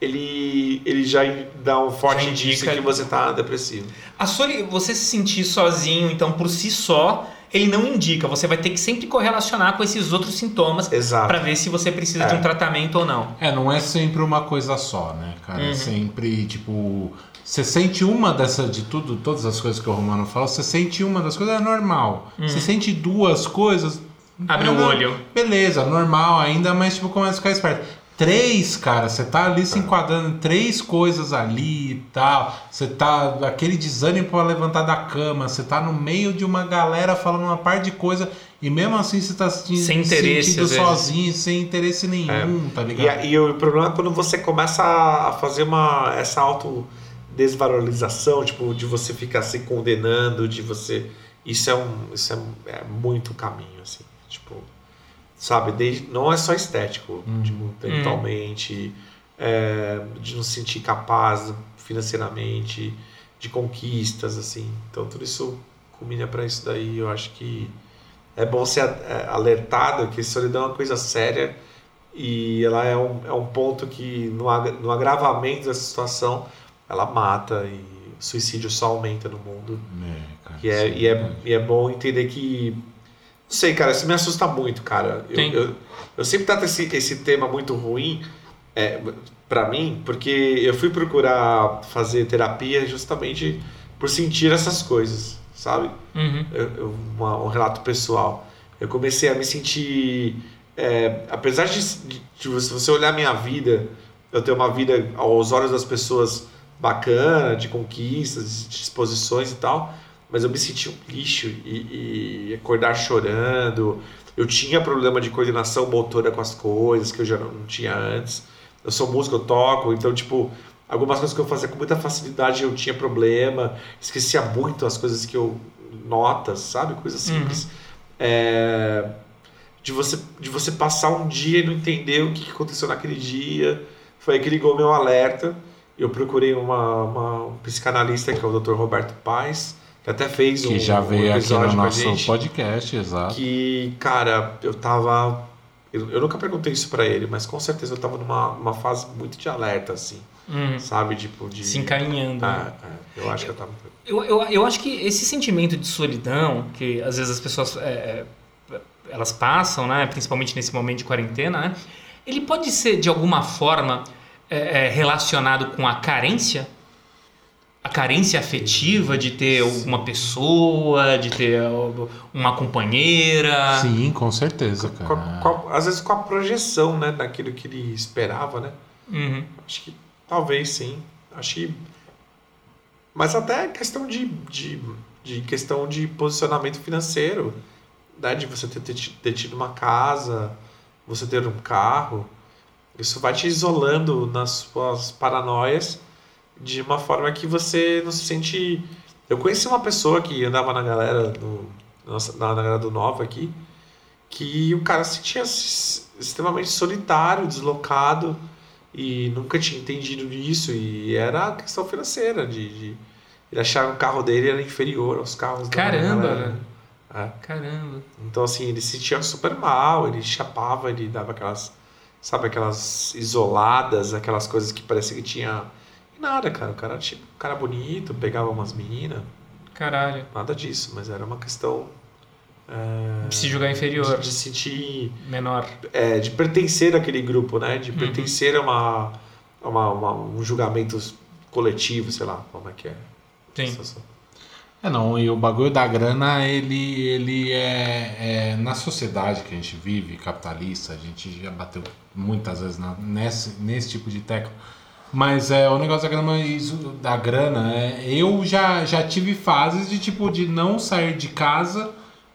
B: ele ele já dá um forte indício
C: indica-
B: que você está depressivo
C: A soli... Você se sentir sozinho, então, por si só, ele não indica. Você vai ter que sempre correlacionar com esses outros sintomas para ver se você precisa de
B: É.
C: um tratamento ou não.
A: É, não é sempre uma coisa só, né, cara? É
C: Uhum.
A: sempre, tipo. Você sente uma dessas, de tudo, todas as coisas que o Romano fala, você sente uma das coisas, é normal. Você sente duas coisas.
C: Abre
A: é,
C: o
A: não,
C: olho.
A: Beleza, normal ainda, mas tipo, começa a ficar esperto. Três, cara, você tá ali se enquadrando em três coisas ali e tal. Você tá. aquele desânimo pra levantar da cama. Você tá no meio de uma galera falando uma par de coisa. E mesmo assim você tá se
C: Sem interesse,
A: sentindo sozinho, sem interesse nenhum, tá ligado?
B: e, e o problema é quando você começa a fazer uma essa auto desvalorização tipo de você ficar se condenando de você isso é um isso é, é muito caminho assim tipo sabe desde, não é só estético tipo mentalmente é, de não se sentir capaz financeiramente de conquistas assim então tudo isso culmina para isso daí eu acho que é bom ser é, alertado que solidão é uma coisa séria e ela é um, é um ponto que no, no agravamento dessa situação ela mata e o suicídio só aumenta no mundo
A: É, cara,
B: e é,
A: sim,
B: e é,
A: né?
B: e é bom entender que. Não sei, cara, isso me assusta muito, cara. Eu, eu, eu sempre trato esse, esse tema muito ruim é, para mim, porque eu fui procurar fazer terapia justamente por sentir essas coisas, sabe?
C: Uhum.
B: Eu- eu- uma- um relato pessoal. Eu comecei a me sentir. é, apesar de, de, de você você olhar minha vida, eu ter uma vida aos olhos das pessoas bacana, de conquistas, de exposições e tal, mas eu me senti um lixo e, e acordar chorando. Eu tinha problema de coordenação motora com as coisas que eu já não não tinha antes. Eu sou músico, eu toco, então, tipo, algumas coisas que eu fazia com muita facilidade eu tinha problema, esquecia muito as coisas que eu. notas, sabe? Coisas simples. É, de, você, de você passar um dia e não entender o que que aconteceu naquele dia. Foi aí que ligou meu alerta. Eu procurei uma, uma- um psicanalista, que é o Dr. Roberto Paz, que até fez um,
A: Que já
B: um
A: veio aqui
B: episódio
A: no
B: com a
A: nosso
B: gente
A: podcast, exato.
B: que, cara, eu tava. Eu, eu nunca perguntei isso pra ele, mas com certeza eu tava numa, numa fase muito de alerta, assim,
C: Uhum.
B: sabe? Tipo, de.
C: Se encaminhando. né?
B: Ah, é, eu acho que eu tava.
C: Eu, eu, eu acho que esse sentimento de solidão, que às vezes as pessoas é, é, elas passam, né, principalmente nesse momento de quarentena, né, ele pode ser de alguma forma é, é, relacionado com a carência? A carência afetiva de ter alguma pessoa, de ter uma companheira.
A: Sim, com certeza,
B: Com
A: cara.
B: a- com a- às vezes com a projeção, né, daquilo que ele esperava, né?
C: Uhum.
B: Acho que talvez sim. Acho que. Mas até questão de, de, de questão de posicionamento financeiro, né? De você ter, ter tido uma casa, você ter um carro. Isso vai te isolando nas suas paranoias de uma forma que você não se sente. Eu conheci uma pessoa que andava na galera do, nossa, na galera do Nova aqui, que o cara se sentia extremamente solitário, deslocado e nunca tinha entendido isso e era a questão financeira de, de- ele achava que o carro dele era inferior aos carros da
C: Caramba,
B: galera.
C: velho.
B: É.
C: Caramba.
B: Então, assim, ele se sentia super mal, ele chapava, ele dava aquelas, sabe, aquelas isoladas, aquelas coisas que parecia que tinha. Nada, cara. O cara tinha um cara bonito, pegava umas meninas,
C: Caralho.
B: nada disso, mas era uma questão. é,
C: De se julgar inferior.
B: de, de sentir.
C: Menor.
B: é, de pertencer àquele grupo, né?
C: Uhum.
B: De pertencer a, uma, uma, uma- um julgamento coletivo, sei lá, como é que é.
C: Sim.
A: É não, e o bagulho da grana, ele, ele é, é na sociedade que a gente vive, capitalista, a gente já bateu muitas vezes na, nesse, nesse tipo de tecla. Mas é o negócio da grana, da grana é, eu já, já tive fases de tipo de não sair de casa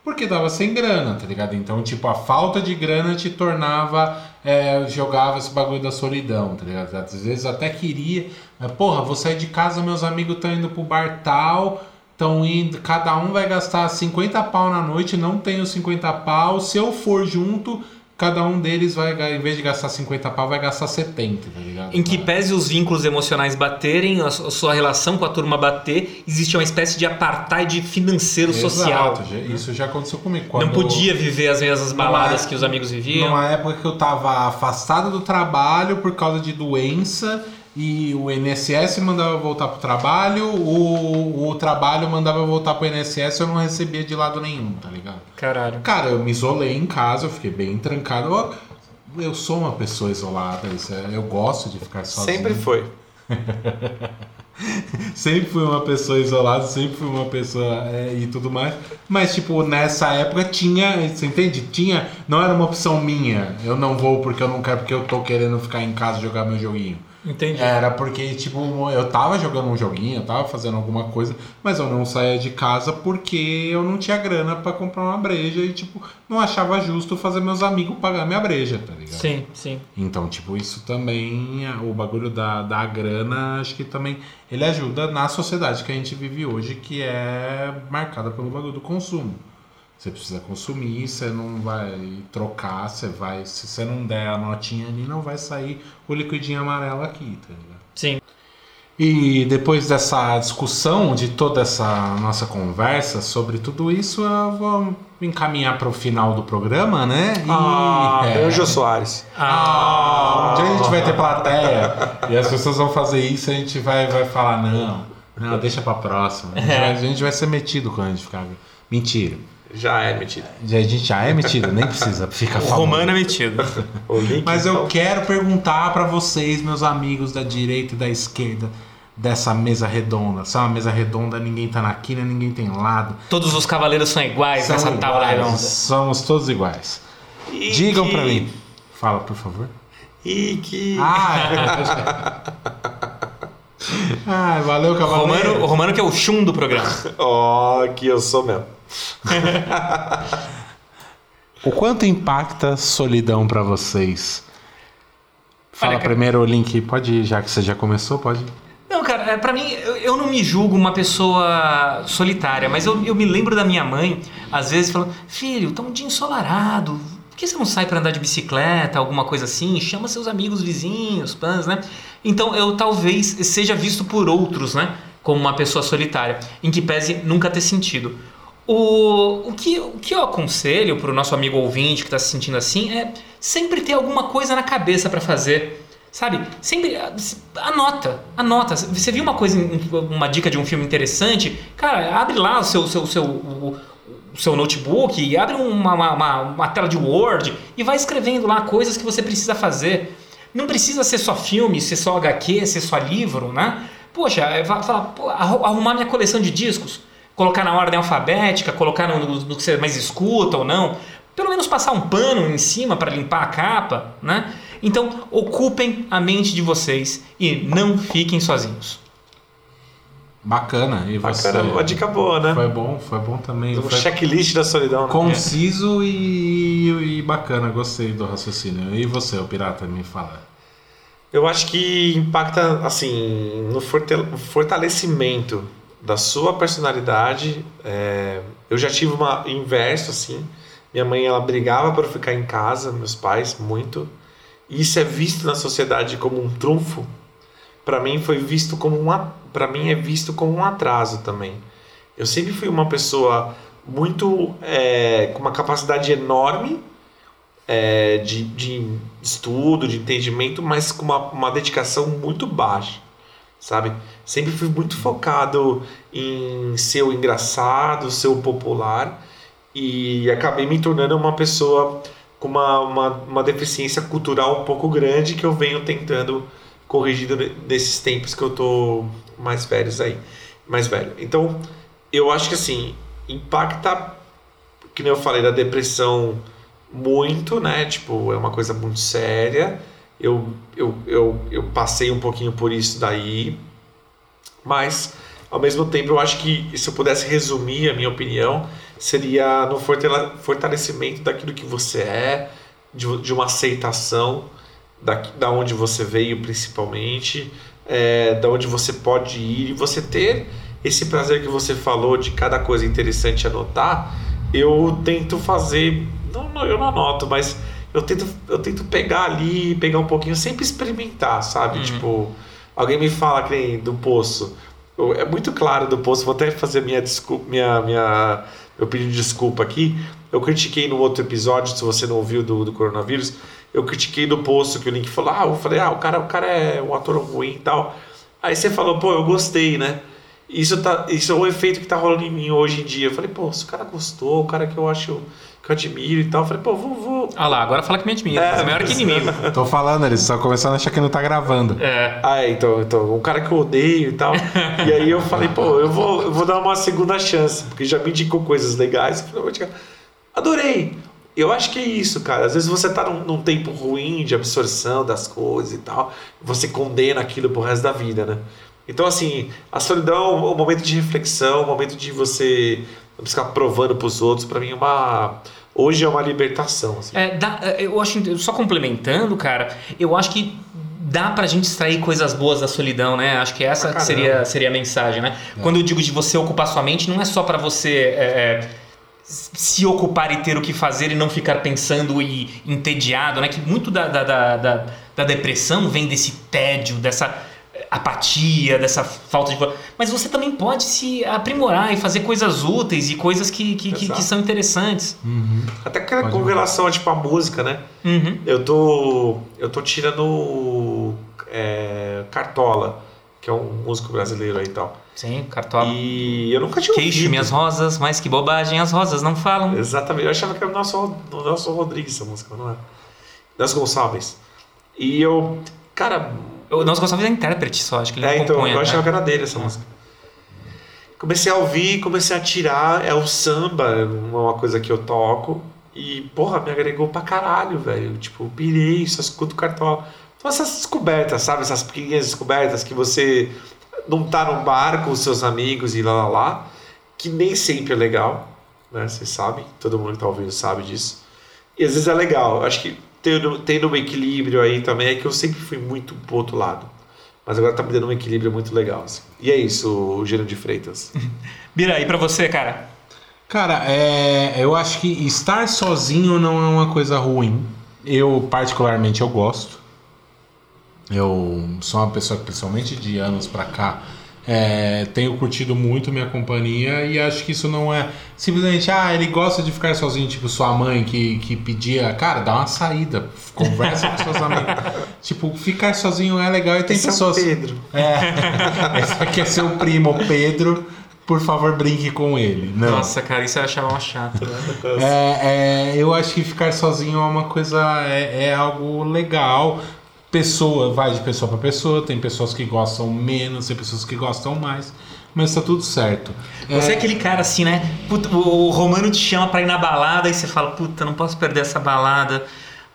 A: porque tava sem grana, tá ligado? Então, tipo, a falta de grana te tornava, é, jogava esse bagulho da solidão, tá ligado? Às vezes até queria, mas porra, vou sair de casa, meus amigos estão indo pro bar tal, estão indo, cada um vai gastar 50 pau na noite, não tenho 50 pau, se eu for junto, cada um deles vai, em vez de gastar 50 pau, vai gastar 70, tá ligado?
C: Em que pese os vínculos emocionais baterem, a su- a sua relação com a turma bater, existe uma espécie de apartheid financeiro social.
A: Exato, já- isso já aconteceu comigo.
C: Não
A: Quando-
C: podia viver as mesmas baladas que os amigos viviam.
A: Numa época que eu tava afastado do trabalho por causa de doença e o INSS mandava eu voltar pro trabalho, o, o trabalho mandava eu voltar pro INSS, eu não recebia de lado nenhum, tá ligado?
C: Caralho.
A: Cara, eu me isolei em casa, eu fiquei bem trancado. Eu, eu sou uma pessoa isolada, isso é- eu gosto de ficar sozinho.
B: Sempre foi.
A: Sempre fui uma pessoa isolada, sempre fui uma pessoa é, e tudo mais. Mas, tipo, nessa época tinha, você entende? Tinha, não era uma opção minha. Eu não vou porque eu não quero, porque eu tô querendo ficar em casa e jogar meu joguinho.
C: Entendi.
A: Era porque, tipo, eu tava jogando um joguinho, eu tava fazendo alguma coisa, mas eu não saía de casa porque eu não tinha grana pra comprar uma breja e, tipo, não achava justo fazer meus amigos pagar minha breja, tá ligado?
C: Sim, sim.
A: Então, tipo, isso também, o bagulho da, da grana, acho que também ele ajuda na sociedade que a gente vive hoje, que é marcada pelo bagulho do consumo. Você precisa consumir, você não vai trocar, você vai. Se você não der a notinha ali, não vai sair o liquidinho amarelo aqui, tá ligado?
C: Sim.
A: E depois dessa discussão, de toda essa nossa conversa sobre tudo isso, eu vou encaminhar para o final do programa, né? E,
B: Ah,
A: é.
B: eu, Jô Soares.
A: Ah, um dia a gente vai ter plateia e as pessoas vão fazer isso e a gente vai, vai falar, não, não, deixa pra próxima. A gente, vai, a gente vai ser metido quando a gente ficar. Mentira.
B: Já é mentira.
A: Já- A gente já é metido, nem precisa ficar
C: O
A: falando.
C: Romano é metido.
B: O
A: Mas eu
B: então,
A: quero perguntar pra vocês, meus amigos da direita e da esquerda, dessa mesa redonda. Se é uma mesa redonda, ninguém tá na quina, ninguém tem lado.
C: Todos os cavaleiros são iguais
A: São
C: nessa tábua redonda.
A: Somos todos iguais.
B: E
A: Digam
B: que-
A: pra mim. Fala, por favor.
B: E que.
A: Ah, é. ah valeu,
C: O
A: cavaleiro.
C: Romano, o Romano que é o chum do programa.
B: Ó, que eu sou mesmo.
A: O quanto impacta solidão pra vocês? Fala
C: Olha, cara-
A: primeiro o link, pode ir, já que você já começou, pode.
C: Não, cara, é, pra mim, eu, não me julgo uma pessoa solitária, mas eu, eu me lembro da minha mãe, às vezes, falando: Filho, tá um dia ensolarado, por que você não sai pra andar de bicicleta, alguma coisa assim? Chama seus amigos vizinhos, pãs, né? Então eu talvez seja visto por outros, né? Como uma pessoa solitária, em que pese nunca ter sentido. O, o, que, o que eu aconselho pro nosso amigo ouvinte que tá se sentindo assim é sempre ter alguma coisa na cabeça pra fazer. Sabe? Sempre ah, anota, anota. Você viu uma coisa, uma dica de um filme interessante? Cara, abre lá o seu, seu, seu, o, o seu notebook, abre uma, uma, uma, tela de Word e vai escrevendo lá coisas que você precisa fazer. Não precisa ser só filme, ser só HQ, ser só livro, né? Poxa, é, arrumar minha coleção de discos, colocar na ordem alfabética, colocar no, no- no que você mais escuta ou não. Pelo menos passar um pano em cima para limpar a capa, né? Então, ocupem a mente de vocês e não fiquem sozinhos.
A: Bacana. E você?
B: Bacana, uma dica boa, né?
A: Foi bom, foi bom também.
B: Um
A: Foi
B: checklist da solidão. né?
A: conciso e, e bacana, gostei do raciocínio. E você, o pirata, me fala.
B: Eu acho que impacta, assim, no fortalecimento da sua personalidade. É, eu já tive uma inverso, assim. Minha mãe, ela brigava para ficar em casa, meus pais, muito. E isso é visto na sociedade como um trunfo. Para mim foi visto como um, para mim é visto como um atraso também. Eu sempre fui uma pessoa muito é, com uma capacidade enorme é, de, de estudo, de entendimento, mas com uma, uma dedicação muito baixa, sabe? Sempre fui muito focado em ser o engraçado, ser o popular e acabei me tornando uma pessoa com uma, uma, uma deficiência cultural um pouco grande que eu venho tentando corrigir nesses tempos que eu tô mais velhos aí, mais velho. Então, eu acho que assim, impacta, que eu falei, da depressão muito, né? Tipo, é uma coisa muito séria. Eu, eu, eu, eu passei um pouquinho por isso daí, mas ao mesmo tempo eu acho que se eu pudesse resumir a minha opinião, seria no fortale- fortalecimento daquilo que você é, de, de uma aceitação da, da onde você veio principalmente, é, da onde você pode ir e você ter esse prazer que você falou de cada coisa interessante anotar, eu tento fazer, não, eu não anoto, mas eu tento, eu tento pegar ali, pegar um pouquinho, sempre experimentar, sabe? Tipo, alguém me fala que nem do poço. Eu- É muito claro do poço, vou até fazer minha desculpa, minha, minha, meu pedido de desculpa aqui. Eu critiquei no outro episódio, se você não ouviu do, do coronavírus, eu critiquei do poço que o Link falou, ah, eu falei, ah, o cara, o cara é um ator ruim e tal. Aí você falou, pô, eu gostei, né? Isso, tá, isso é o efeito que tá rolando em mim hoje em dia. Eu falei, pô, se o cara gostou, o cara que eu acho, que eu admiro e tal, eu falei, pô, vou, vou,
C: Ah lá, agora fala que me admira.
B: É,
C: É, maior que inimigo.
A: Tô falando, eles estão começando a achar que não tá gravando.
C: É.
B: Ah, é, então, então, um cara que eu odeio e tal. e aí eu falei, pô, eu vou, eu vou dar uma segunda chance, porque já me indicou coisas legais. Eu falei. Adorei! Eu acho que é isso, cara. Às vezes você tá num, num tempo ruim de absorção das coisas e tal, você condena aquilo pro resto da vida, né? Então, assim, a solidão é um momento de reflexão, um momento de você não ficar provando pros outros. Pra mim, é uma. Hoje é uma libertação. Assim.
C: É, dá- é, eu acho, só complementando, cara, eu acho que dá pra gente extrair coisas boas da solidão, né? Acho que essa que
B: caramba.
C: seria, seria a mensagem, né? Quando eu digo de você ocupar sua mente, não é só pra você é, é, se ocupar e ter o que fazer e não ficar pensando e entediado, né? Que muito da, da, da, da- da depressão vem desse tédio, dessa apatia, dessa falta de... Mas você também pode se aprimorar e fazer coisas úteis e coisas que, que, que, que são interessantes.
B: Até que com
A: Pode
B: relação a, tipo, a música, né?
C: Uhum.
B: Eu tô, eu tô tirando é, Cartola, que é um músico brasileiro aí e tal.
C: Sim, cartola.
B: E eu nunca tinha
C: Queixo
B: ouvido.
C: minhas rosas, mas que bobagem, as rosas não falam.
B: Exatamente. Eu achava que era o nosso, o nosso Rodrigues essa música, mas não é? Nelson Gonçalves. E eu, cara,
C: Nelson Gonçalves é intérprete só, acho que ele
B: é,
C: não
B: então, eu
C: né?
B: achava que era dele essa música. Comecei a ouvir, comecei a tirar, é o samba, é uma coisa que eu toco. E, porra, me agregou pra caralho, velho. Tipo, pirei, só escuto cartola. Então essas descobertas, sabe? Essas pequenas descobertas que você não tá num bar com os seus amigos e lá lá lá, que nem sempre é legal, né? Vocês sabem, todo mundo que tá ouvindo sabe disso. E às vezes é legal. Acho que tendo, tendo um equilíbrio aí também é que eu sempre fui muito pro outro lado. Mas agora tá me dando um equilíbrio muito legal. assim. E é isso, o Gênero de Freitas.
C: Bira, e pra você, cara?
A: Cara, é, eu acho que estar sozinho não é uma coisa ruim. Eu, particularmente, eu gosto. Eu sou uma pessoa que, principalmente de anos pra cá, é, tenho curtido muito minha companhia e acho que isso não é simplesmente, ah, ele gosta de ficar sozinho, tipo sua mãe que, que pedia, cara, dá uma saída, conversa com seus amigos. Tipo, ficar sozinho é legal e tem
B: Esse é o
A: pessoas.
B: Pedro.
A: É. Esse aqui é seu primo, Pedro. Por favor, brinque com ele. Não.
C: Nossa, cara, isso eu achava uma chata. né?
A: É, é, eu acho que ficar sozinho é uma coisa, é, é algo legal. Pessoa, vai de pessoa para pessoa. Tem pessoas que gostam menos, tem pessoas que gostam mais. Mas tá tudo certo.
C: Você é aquele cara assim, né? Puta, o o Romano te chama pra ir na balada e você fala, puta, não posso perder essa balada.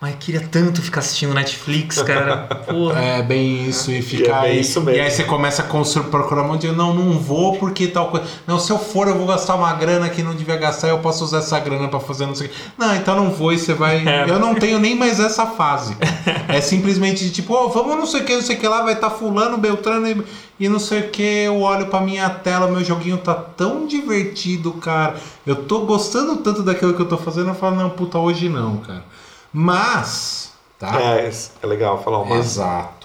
C: Mas queria tanto ficar assistindo Netflix, cara. Porra.
A: É bem isso, e ficar
B: bem
A: aí.
B: isso mesmo.
A: E aí você começa a construir, procurar um monte de. Não, não vou porque tal coisa. Não, se eu for, eu vou gastar uma grana que não devia gastar, eu posso usar essa grana pra fazer não sei o quê. Não, então não vou e você vai.
C: É.
A: Eu não tenho nem mais essa fase. É simplesmente de tipo, ô, vamos não sei o que, não sei o que lá, vai estar fulano, Beltrano e, e não sei o que. Eu olho pra minha tela, meu joguinho tá tão divertido, cara. Eu tô gostando tanto daquilo que eu tô fazendo, eu falo, não, puta, hoje não, cara. Mas, tá?
B: É, é legal falar uma.
A: Exato.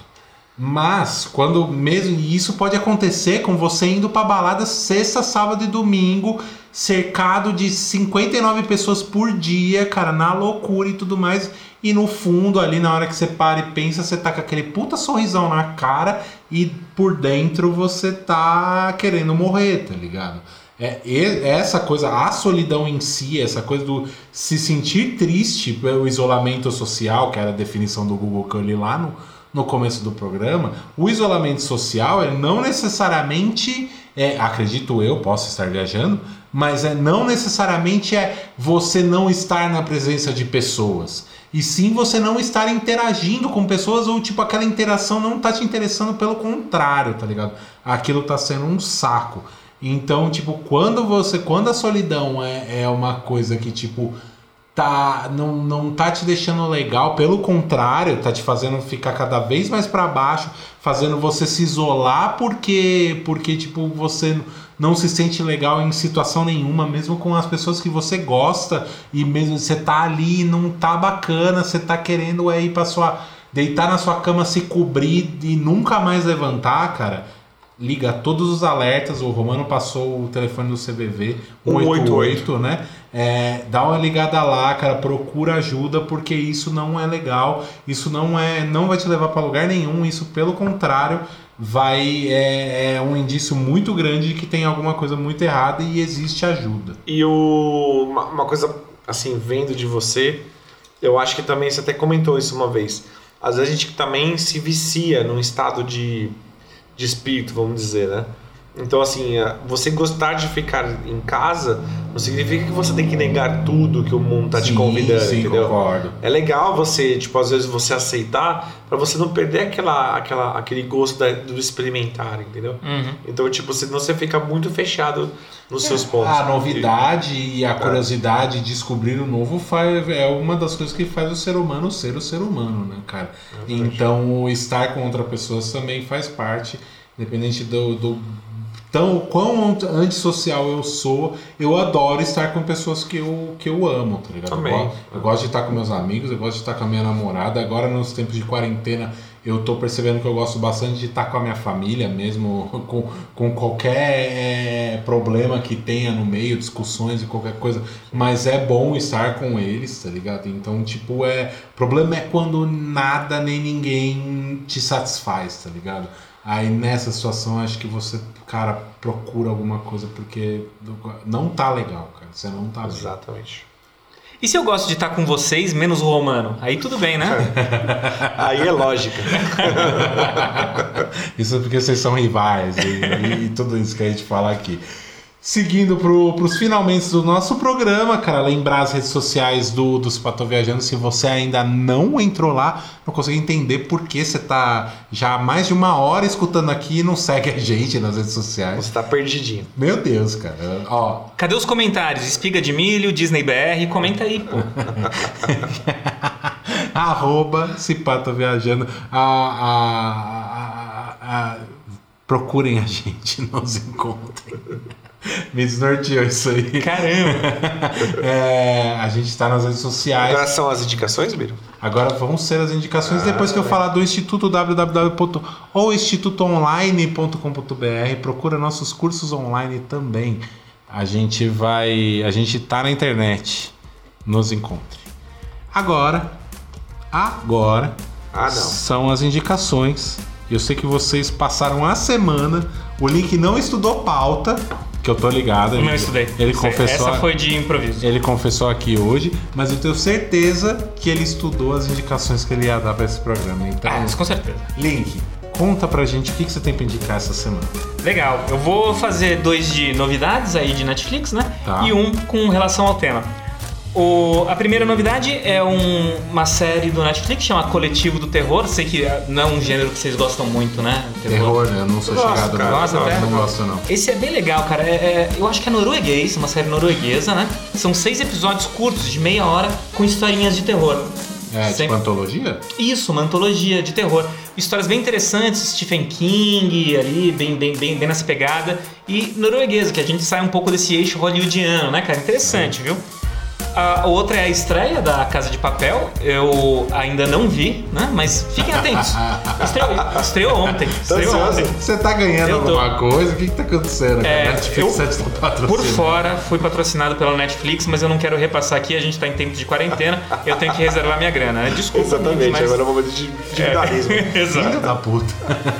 A: Mas quando mesmo e isso pode acontecer com você indo pra balada sexta, sábado e domingo, cercado de 59 pessoas por dia, cara, na loucura e tudo mais. E no fundo, ali na hora que você para e pensa, você tá com aquele puta sorrisão na cara e por dentro você tá querendo morrer, tá ligado? É, essa coisa, a solidão em si, essa coisa do se sentir triste pelo isolamento social, que era a definição do Google que eu li lá no, no começo do programa, o isolamento social ele não necessariamente, é, acredito eu, posso estar viajando, mas é, não necessariamente é você não estar na presença de pessoas. E sim você não estar interagindo com pessoas ou tipo aquela interação não tá te interessando, pelo contrário, tá ligado? Aquilo tá sendo um saco. Então, tipo, quando você. Quando a solidão é, é uma coisa que, tipo, tá. Não, não tá te deixando legal, pelo contrário, tá te fazendo ficar cada vez mais pra baixo, fazendo você se isolar porque. Porque, tipo, você não se sente legal em situação nenhuma, mesmo com as pessoas que você gosta, e mesmo você tá ali e não tá bacana, você tá querendo é ir pra sua. deitar na sua cama, se cobrir e nunca mais levantar, cara liga todos os alertas. O Romano passou o telefone do CVV 188, né? É, dá uma ligada lá, cara, procura ajuda porque isso não é legal. Isso não é, não vai te levar para lugar nenhum. Isso, pelo contrário, vai é, é um indício muito grande de que tem alguma coisa muito errada e existe ajuda.
B: E o, uma, uma coisa, assim, vendo de você, eu acho que também você até comentou isso uma vez. Às vezes a gente também se vicia num estado de, de espírito, vamos dizer, né? Então, assim, você gostar de ficar em casa não significa que você tem que negar tudo que o mundo tá te
A: Sim,
B: convidando,
A: sim,
B: entendeu?
A: concordo.
B: É legal você, tipo, às vezes você aceitar pra você não perder aquela, aquela, aquele gosto da- do experimentar, entendeu?
C: Uhum.
B: Então, tipo, senão você fica muito fechado nos seus pontos.
A: A novidade e a curiosidade de descobrir o novo faz, é uma das coisas que faz o ser humano ser o ser humano, né, cara? Então, o estar com outras pessoas também faz parte, independente do, do tão quão antissocial eu sou, eu adoro estar com pessoas que eu, que eu amo, tá ligado?
B: Também.
A: Eu, go- eu gosto de estar com meus amigos, eu gosto de estar com a minha namorada. Agora, nos tempos de quarentena, eu tô percebendo que eu gosto bastante de estar com a minha família, mesmo com, com qualquer é, problema que tenha no meio, discussões e qualquer coisa. Mas é bom estar com eles, tá ligado? Então, tipo, é. O problema é quando nada nem ninguém te satisfaz, tá ligado? Aí nessa situação acho que você, cara, procura alguma coisa porque não tá legal, cara. Você não tá legal.
B: Exatamente.
C: E se eu gosto de estar com vocês, menos o Romano? Aí tudo bem, né?
B: Aí é lógica.
A: Isso é porque vocês são rivais e, e- e tudo isso que a gente fala aqui. Seguindo pro, pros finalmente do nosso programa, cara, lembrar as redes sociais do, dos Pato Viajando. Se você ainda não entrou lá, não consegue entender por que você tá já há mais de uma hora escutando aqui e não segue a gente nas redes sociais.
B: Você tá perdidinho.
A: Meu Deus, cara. Ó,
C: Cadê os comentários? Espiga de milho, Disney BR, comenta aí, pô.
A: arroba Cipata Viajando. A, a- a- a- a- procurem a gente, nos encontrem. Me desnorteou isso aí.
C: Caramba!
A: É, a gente está nas redes sociais.
B: Agora são as indicações, Biro?
A: Agora vão ser as indicações depois que eu falar do Instituto www.ouinstitutoonline.com.br. Procura nossos cursos online também. A gente vai. A gente tá na internet. Nos encontre. Agora. Agora.
B: Ah, não.
A: São as indicações. Eu sei que vocês passaram a semana. O link não estudou pauta. Que eu tô ligado.
C: Não estudei.
A: Ele confessou.
C: Essa foi de improviso.
A: Ele confessou aqui hoje, mas eu tenho certeza que ele estudou as indicações que ele ia dar pra esse programa. Então,
C: Ah, com certeza.
A: Link, conta pra gente o que, que você tem pra indicar essa semana.
C: Legal. Eu vou fazer dois de novidades aí de Netflix, né?
A: Tá.
C: E um com relação ao tema. O- a primeira novidade é um- uma série do Netflix chama Coletivo do Terror. Sei que é- não é um gênero que vocês gostam muito, né?
A: Terror, né? Eu não sou
B: gosto,
A: chegado
B: cara,
C: eu gosto,
A: não
C: né?
A: gosto não.
C: Esse é bem legal, cara. É- é- eu acho que é norueguês, uma série norueguesa, né? São seis episódios curtos, de meia hora, com historinhas de terror.
A: É tipo
C: Sempre-
A: antologia?
C: Isso, uma antologia de terror. Histórias bem interessantes, Stephen King ali, bem, bem, bem, bem nessa pegada. E norueguesa, que a gente sai um pouco desse eixo hollywoodiano, né, cara? Interessante, viu? A outra é a estreia da Casa de Papel. Eu ainda não vi, né? Mas fiquem atentos. Estreou, estreou ontem. Estreou ontem.
A: Você tá ganhando
C: Eu tô.
A: alguma coisa? O que, que tá acontecendo?
C: É,
A: cara? Netflix
C: eu-
A: tá patrocinando.
C: Por fora, fui patrocinado pela Netflix, mas eu não quero repassar aqui, a gente tá em tempo de quarentena, eu tenho que reservar minha grana. né? Desculpa.
B: Exatamente,
C: mas...
B: agora é o momento de individualismo.
C: É,
A: Filho
C: Exato.
A: da puta.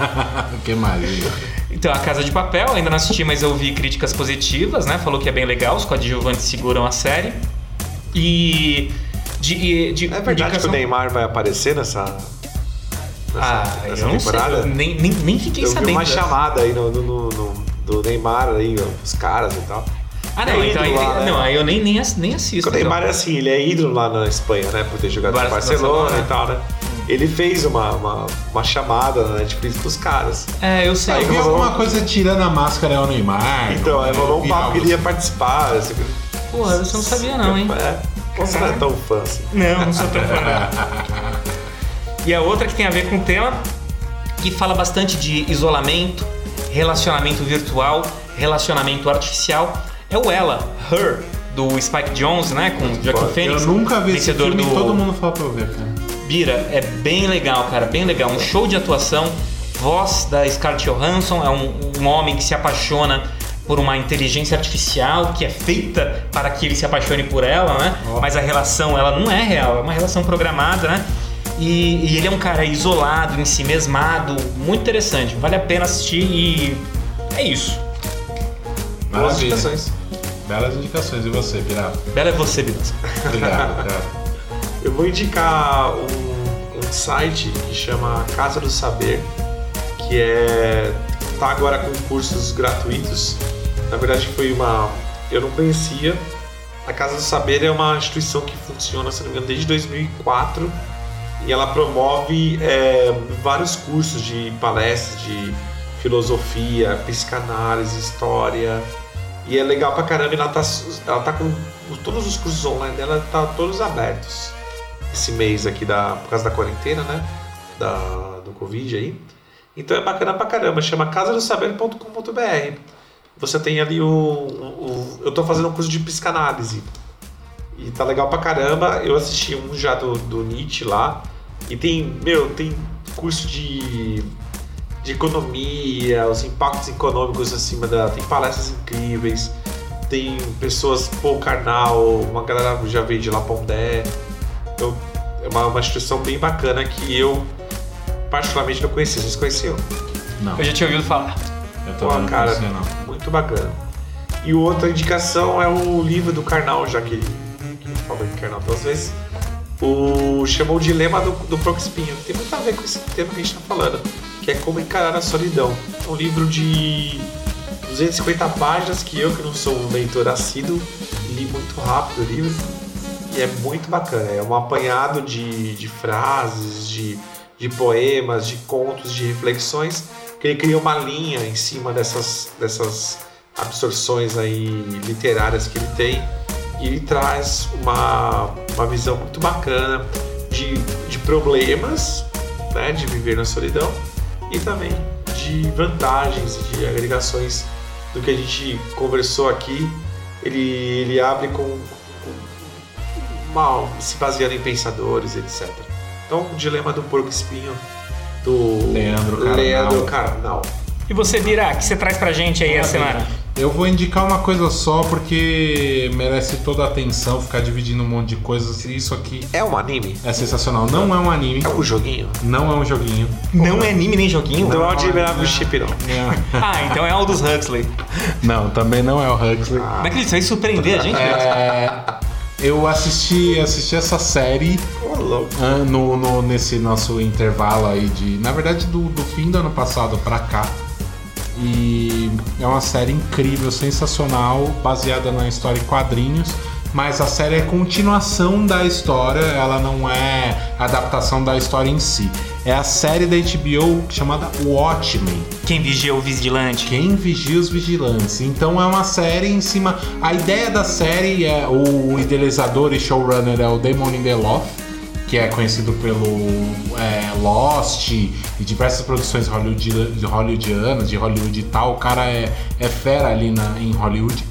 A: Que gente?
C: Então, A Casa de Papel, ainda não assisti, mas eu vi críticas positivas, né? Falou que é bem legal, os coadjuvantes seguram a série. E. De, de
B: É verdade que
C: indicação-
B: o Neymar vai aparecer nessa, nessa,
C: Ah,
B: nessa
C: eu não sei,
B: temporada?
C: eu nem, nem, nem fiquei
B: Eu vi
C: sabendo.
B: uma
C: dessa.
B: chamada aí no, no- no- no- do Neymar aí, os caras e tal.
C: Ah, não,
B: É
C: então aí,
B: lá, né?
C: não, aí eu nem, nem, nem assisto.
B: Porque o Neymar
C: então.
B: é assim, ele é ídolo lá na Espanha, né? Por ter jogado no
C: Barcelona,
B: Barcelona
C: né?
B: e tal, né? Ele fez uma, uma, uma chamada na Netflix pros caras.
C: É, eu sei.
B: Aí
A: Eu vi
B: rolou-
A: alguma coisa tirando a máscara é o Neymar.
B: Então, aí
A: eu
B: rolou um
A: vi
B: papo que ele ia participar. Assim,
C: Porra, você não sabia não, hein?
B: É, você não é tão fã assim.
C: Não, não sou tão fã não. E a outra que tem a ver com o tema, que fala bastante de isolamento, relacionamento virtual, relacionamento artificial, é o Ela, Her, do Spike Jonze, né? Com Joaquin
B: foda.
C: Phoenix.
A: Eu nunca vi esse
C: vencedor
A: filme
C: do
A: todo mundo fala pra eu ver, cara.
C: Bira, é bem legal, cara, bem legal. Um show de atuação, voz da Scarlett Johansson, é um, um homem que se apaixona por uma inteligência artificial que é feita para que ele se apaixone por ela, né?
A: Ó.
C: Mas a relação, ela não é real, é uma relação programada, né? E, e ele é um cara isolado, em si mesmado, muito interessante. Vale a pena assistir e é isso.
B: Boas
A: Maravilha.
B: indicações.
A: Belas indicações. E você, Pirata?
C: Bela é você, Bilas.
A: Obrigado, cara.
B: Eu vou indicar um, um site que chama Casa do Saber, que é tá agora com cursos gratuitos. Na verdade foi uma eu não conhecia. A Casa do Saber é uma instituição que funciona, se não me engano, desde 2004 e ela promove é, vários cursos de palestras de filosofia, psicanálise, história. E é legal pra caramba, ela tá, ela tá com todos os cursos online dela, tá todos abertos esse mês aqui da, por causa da quarentena, né? Da, do Covid aí. Então é bacana pra caramba, chama casadosaber.com.br. Você tem ali o, o, o- Eu tô fazendo um curso de psicanálise. E tá legal pra caramba. Eu assisti um já do, do Nietzsche lá. E tem, meu, tem curso de, de economia, os impactos econômicos acima da. Tem palestras incríveis. Tem pessoas, Paul Karnal, uma galera já veio de Lapondé. Eu, é uma, uma instituição bem bacana que eu particularmente não conhecia. Vocês conheciam?
A: Não,
C: Eu já tinha ouvido falar.
A: eu tô
B: Pô,
A: não
B: cara,
A: conhecia, não.
B: Muito bacana. E outra indicação é o livro do Karnal, já que, que falou em Karnal duas vezes. O chamou o dilema do, do Porco Espinho. Tem muito a ver com esse tema que a gente está falando, que é como encarar a solidão. É um livro de 250 páginas que eu, que não sou um leitor assíduo, li muito rápido o livro. E é muito bacana. É um apanhado de, de frases, de, de poemas, de contos, de reflexões, que ele cria uma linha em cima dessas, dessas absorções aí literárias que ele tem. E ele traz uma, uma visão muito bacana de, de problemas, né, de viver na solidão, e também de vantagens e de agregações do que a gente conversou aqui. Ele, ele abre com, com uma, se baseando em pensadores, etc. Então, o dilema do porco espinho do
A: Leandro Carnal.
B: Leandro Carnal.
C: E você, Bira, o que você traz pra gente aí essa semana?
A: Eu vou indicar uma coisa só porque merece toda a atenção ficar dividindo um monte de coisas. Isso aqui
B: É um anime?
A: é sensacional. Não é um anime,
B: É um joguinho?
A: não é um joguinho.
C: Não é anime nem joguinho?
B: Então é o
A: não,
B: Admirável
A: não.
B: Chip, não.
C: Ah, então é Aldous Huxley.
A: Não, também não é o Huxley.
C: Como é que isso vai surpreender a gente?
A: É, eu assisti, assisti essa série
B: louco.
A: ah, no, no- nesse nosso intervalo aí de. Na verdade, do, do fim do ano passado pra cá. E é uma série incrível, sensacional, baseada na história em quadrinhos. mas a série é continuação da história, ela não é adaptação da história em si. É a série da HBO chamada Watchmen.
C: Quem vigia o vigilante?
A: Quem vigia os vigilantes. Então é uma série em cima. A ideia da série é o idealizador e showrunner é o Damon Lindelof, que é conhecido pelo é, Lost e diversas produções hollywood, hollywoodianas, de Hollywood e tal. O cara é, é fera ali na, em Hollywood.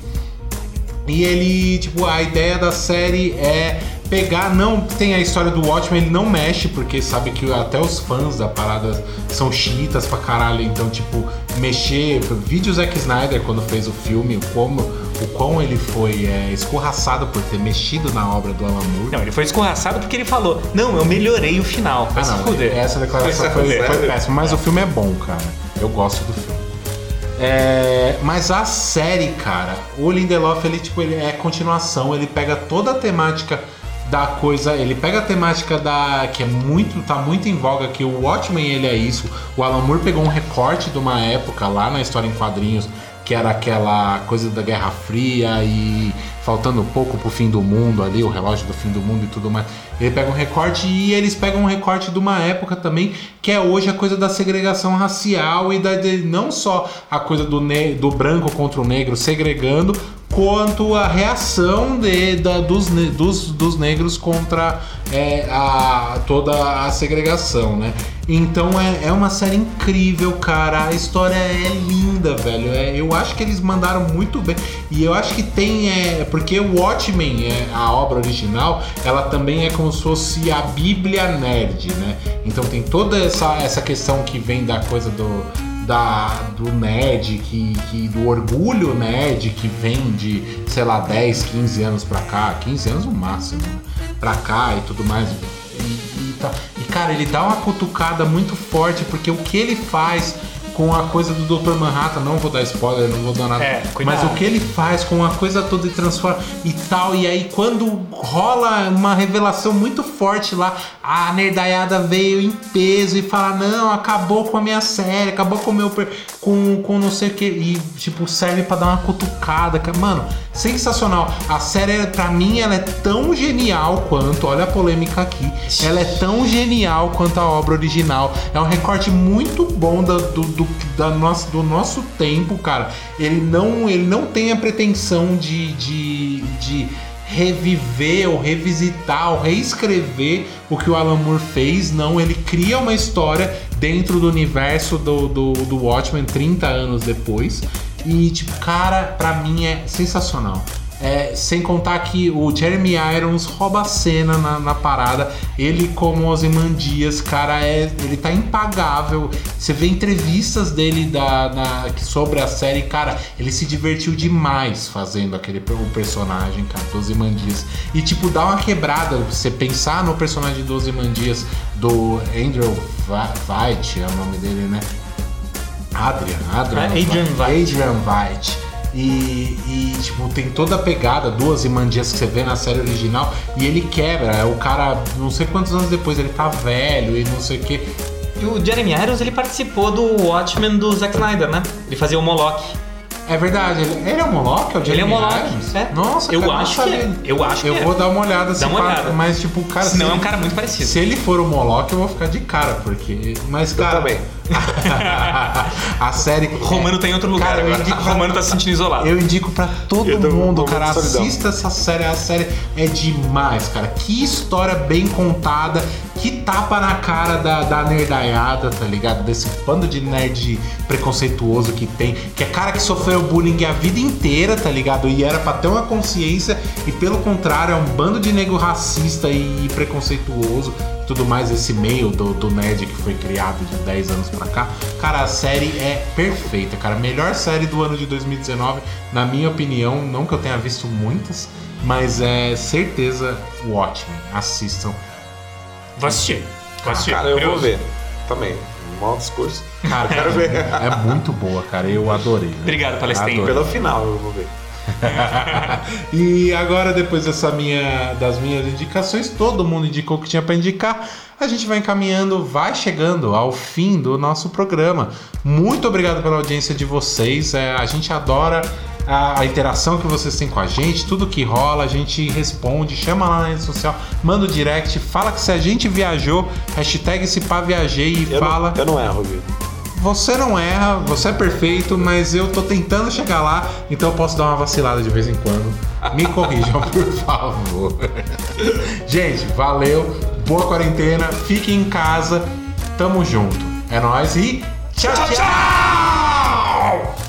A: E ele, tipo, a ideia da série é pegar, não tem a história do Watchmen, ele não mexe, porque sabe que até os fãs da parada são chiitas pra caralho, então, tipo, mexer. Vídeo Zack Snyder quando fez o filme, como, o quão ele foi é, escorraçado por ter mexido na obra do Alan Moore.
C: Não, ele foi escorraçado porque ele falou: Não, eu melhorei o final. Vai
A: Ah, não,
C: fuder.
A: essa declaração foi,
C: fuder.
A: foi péssima, mas o filme é bom, cara. Eu gosto do filme. É, mas a série, cara, o Lindelof, ele, tipo, ele é continuação, ele pega toda a temática da coisa, ele pega a temática da que é muito, tá muito em voga que o Watchmen ele é isso. O Alan Moore pegou um recorte de uma época lá na história em quadrinhos que era aquela coisa da Guerra Fria e faltando pouco pro fim do mundo ali, o relógio do fim do mundo e tudo mais. Ele pega um recorte e eles pegam um recorte de uma época também que é hoje a coisa da segregação racial e da de, não só a coisa do, ne, do branco contra o negro segregando, quanto a reação de, da, dos, dos, dos negros contra é, a, toda a segregação, né? Então é, é uma série incrível, cara. A história é linda, velho. É, eu acho que eles mandaram muito bem. E eu acho que tem. É, porque o Watchmen, é, a obra original, ela também é como se fosse a Bíblia nerd, né? Então tem toda essa, essa questão que vem da coisa do, da, do nerd, que, que do orgulho nerd que vem de, sei lá, 10, 15 anos pra cá, 15 anos no máximo, né? pra cá e tudo mais. E, e, tá- e, cara, ele dá uma cutucada muito forte, porque o que ele faz com a coisa do Dr. Manhattan, não vou dar spoiler, não vou dar nada.
C: É,
A: mas o que ele faz com a coisa toda e transforma e tal, e aí quando rola uma revelação muito forte lá, a nerdaiada veio em peso e fala: Não, acabou com a minha série, acabou com o meu. com, com não sei o que. E tipo, serve pra dar uma cutucada. Mano, sensacional. A série, pra mim, ela é tão genial quanto. Olha a polêmica aqui. Ela é tão genial quanto a obra original. É um recorte muito bom da- do, do, da nosso, do nosso tempo, cara. Ele não, ele não tem a pretensão de, de, de reviver ou revisitar ou reescrever o que o Alan Moore fez. Não, ele cria uma história dentro do universo do, do, do Watchmen 30 anos depois. E, tipo, cara, pra mim é sensacional. É, sem contar que o Jeremy Irons rouba a cena na, na parada. Ele, como Ozymandias, cara, é, ele tá impagável. Você vê entrevistas dele da, na- sobre a série, cara, ele se divertiu demais fazendo aquele o personagem, cara, do Ozymandias. E, tipo, dá uma quebrada. Você pensar no personagem do Ozymandias, do Andrew Veidt, é o nome dele, né? Adrian, Adrian,
C: Ah, Adrian Veidt.
A: Adrian Veidt. E, e, tipo, tem toda a pegada, duas imandias que você vê na série original, e ele quebra. O cara, não sei quantos anos depois, ele tá velho e não sei o que.
C: E o Jeremy Irons, ele participou do Watchmen do Zack Snyder, né? Ele fazia o Moloch.
A: É verdade, ele, ele é o Moloch? É o
C: Ele é
A: Jeremy
C: Moloch, é.
A: Nossa,
C: Eu
A: cara,
C: acho que é. Eu acho que
A: Eu
C: é.
A: vou dar uma olhada, se
C: Dá uma olhada.
A: mas tipo, cara,
C: Senão
A: se
C: é um
A: ele-
C: cara muito parecido.
A: Se ele for o Moloch, eu vou ficar de cara, porque. Mas,
B: Eu
A: cara.
B: também.
A: a série.
C: Romano tá em outro lugar
A: Cara, eu
C: agora.
A: indico pra-
C: Romano tá se sentindo isolado.
A: Eu indico pra todo
B: Eu tô-
A: mundo,
B: tô
A: cara.
B: solidão.
A: Assista essa série. A série é demais, cara. Que história bem contada. Que tapa na cara da, da nerdaiada, tá ligado? Desse bando de nerd preconceituoso que tem. Que é cara que sofreu bullying a vida inteira, tá ligado? E era pra ter uma consciência. E pelo contrário, é um bando de nego racista e preconceituoso. Tudo mais, esse meio do, do nerd que foi criado de 10 anos pra cá. Cara, a série é perfeita, cara. Melhor série do ano de 2019, na minha opinião. Não que eu tenha visto muitas, mas é certeza Watchmen. Assistam.
C: Vou assistir. Vou assistir.
B: Cara, eu vou
C: Curioso.
B: ver. Também. Mal discurso.
A: Cara,
B: Quero ver.
A: é muito boa, cara. Eu adorei. né?
C: Obrigado, Palestrinho.
B: Pelo final eu vou ver.
A: e agora, depois dessa minha, das minhas indicações, todo mundo indicou o que tinha para indicar. A gente vai encaminhando, vai chegando ao fim do nosso programa. Muito obrigado pela audiência de vocês. É, a gente adora a, a interação que vocês têm com a gente, tudo que rola, a gente responde, chama lá na rede social, manda o direct, fala que se a gente viajou, hashtag se pá viajei e
B: Eu,
A: fala.
B: não, eu não erro, Vitor.
A: Você não erra, você é perfeito, mas eu tô tentando chegar lá, então eu posso dar uma vacilada de vez em quando. Me corrijam, por favor. Gente, valeu, boa quarentena, fique em casa, tamo junto. É nóis e tchau, tchau!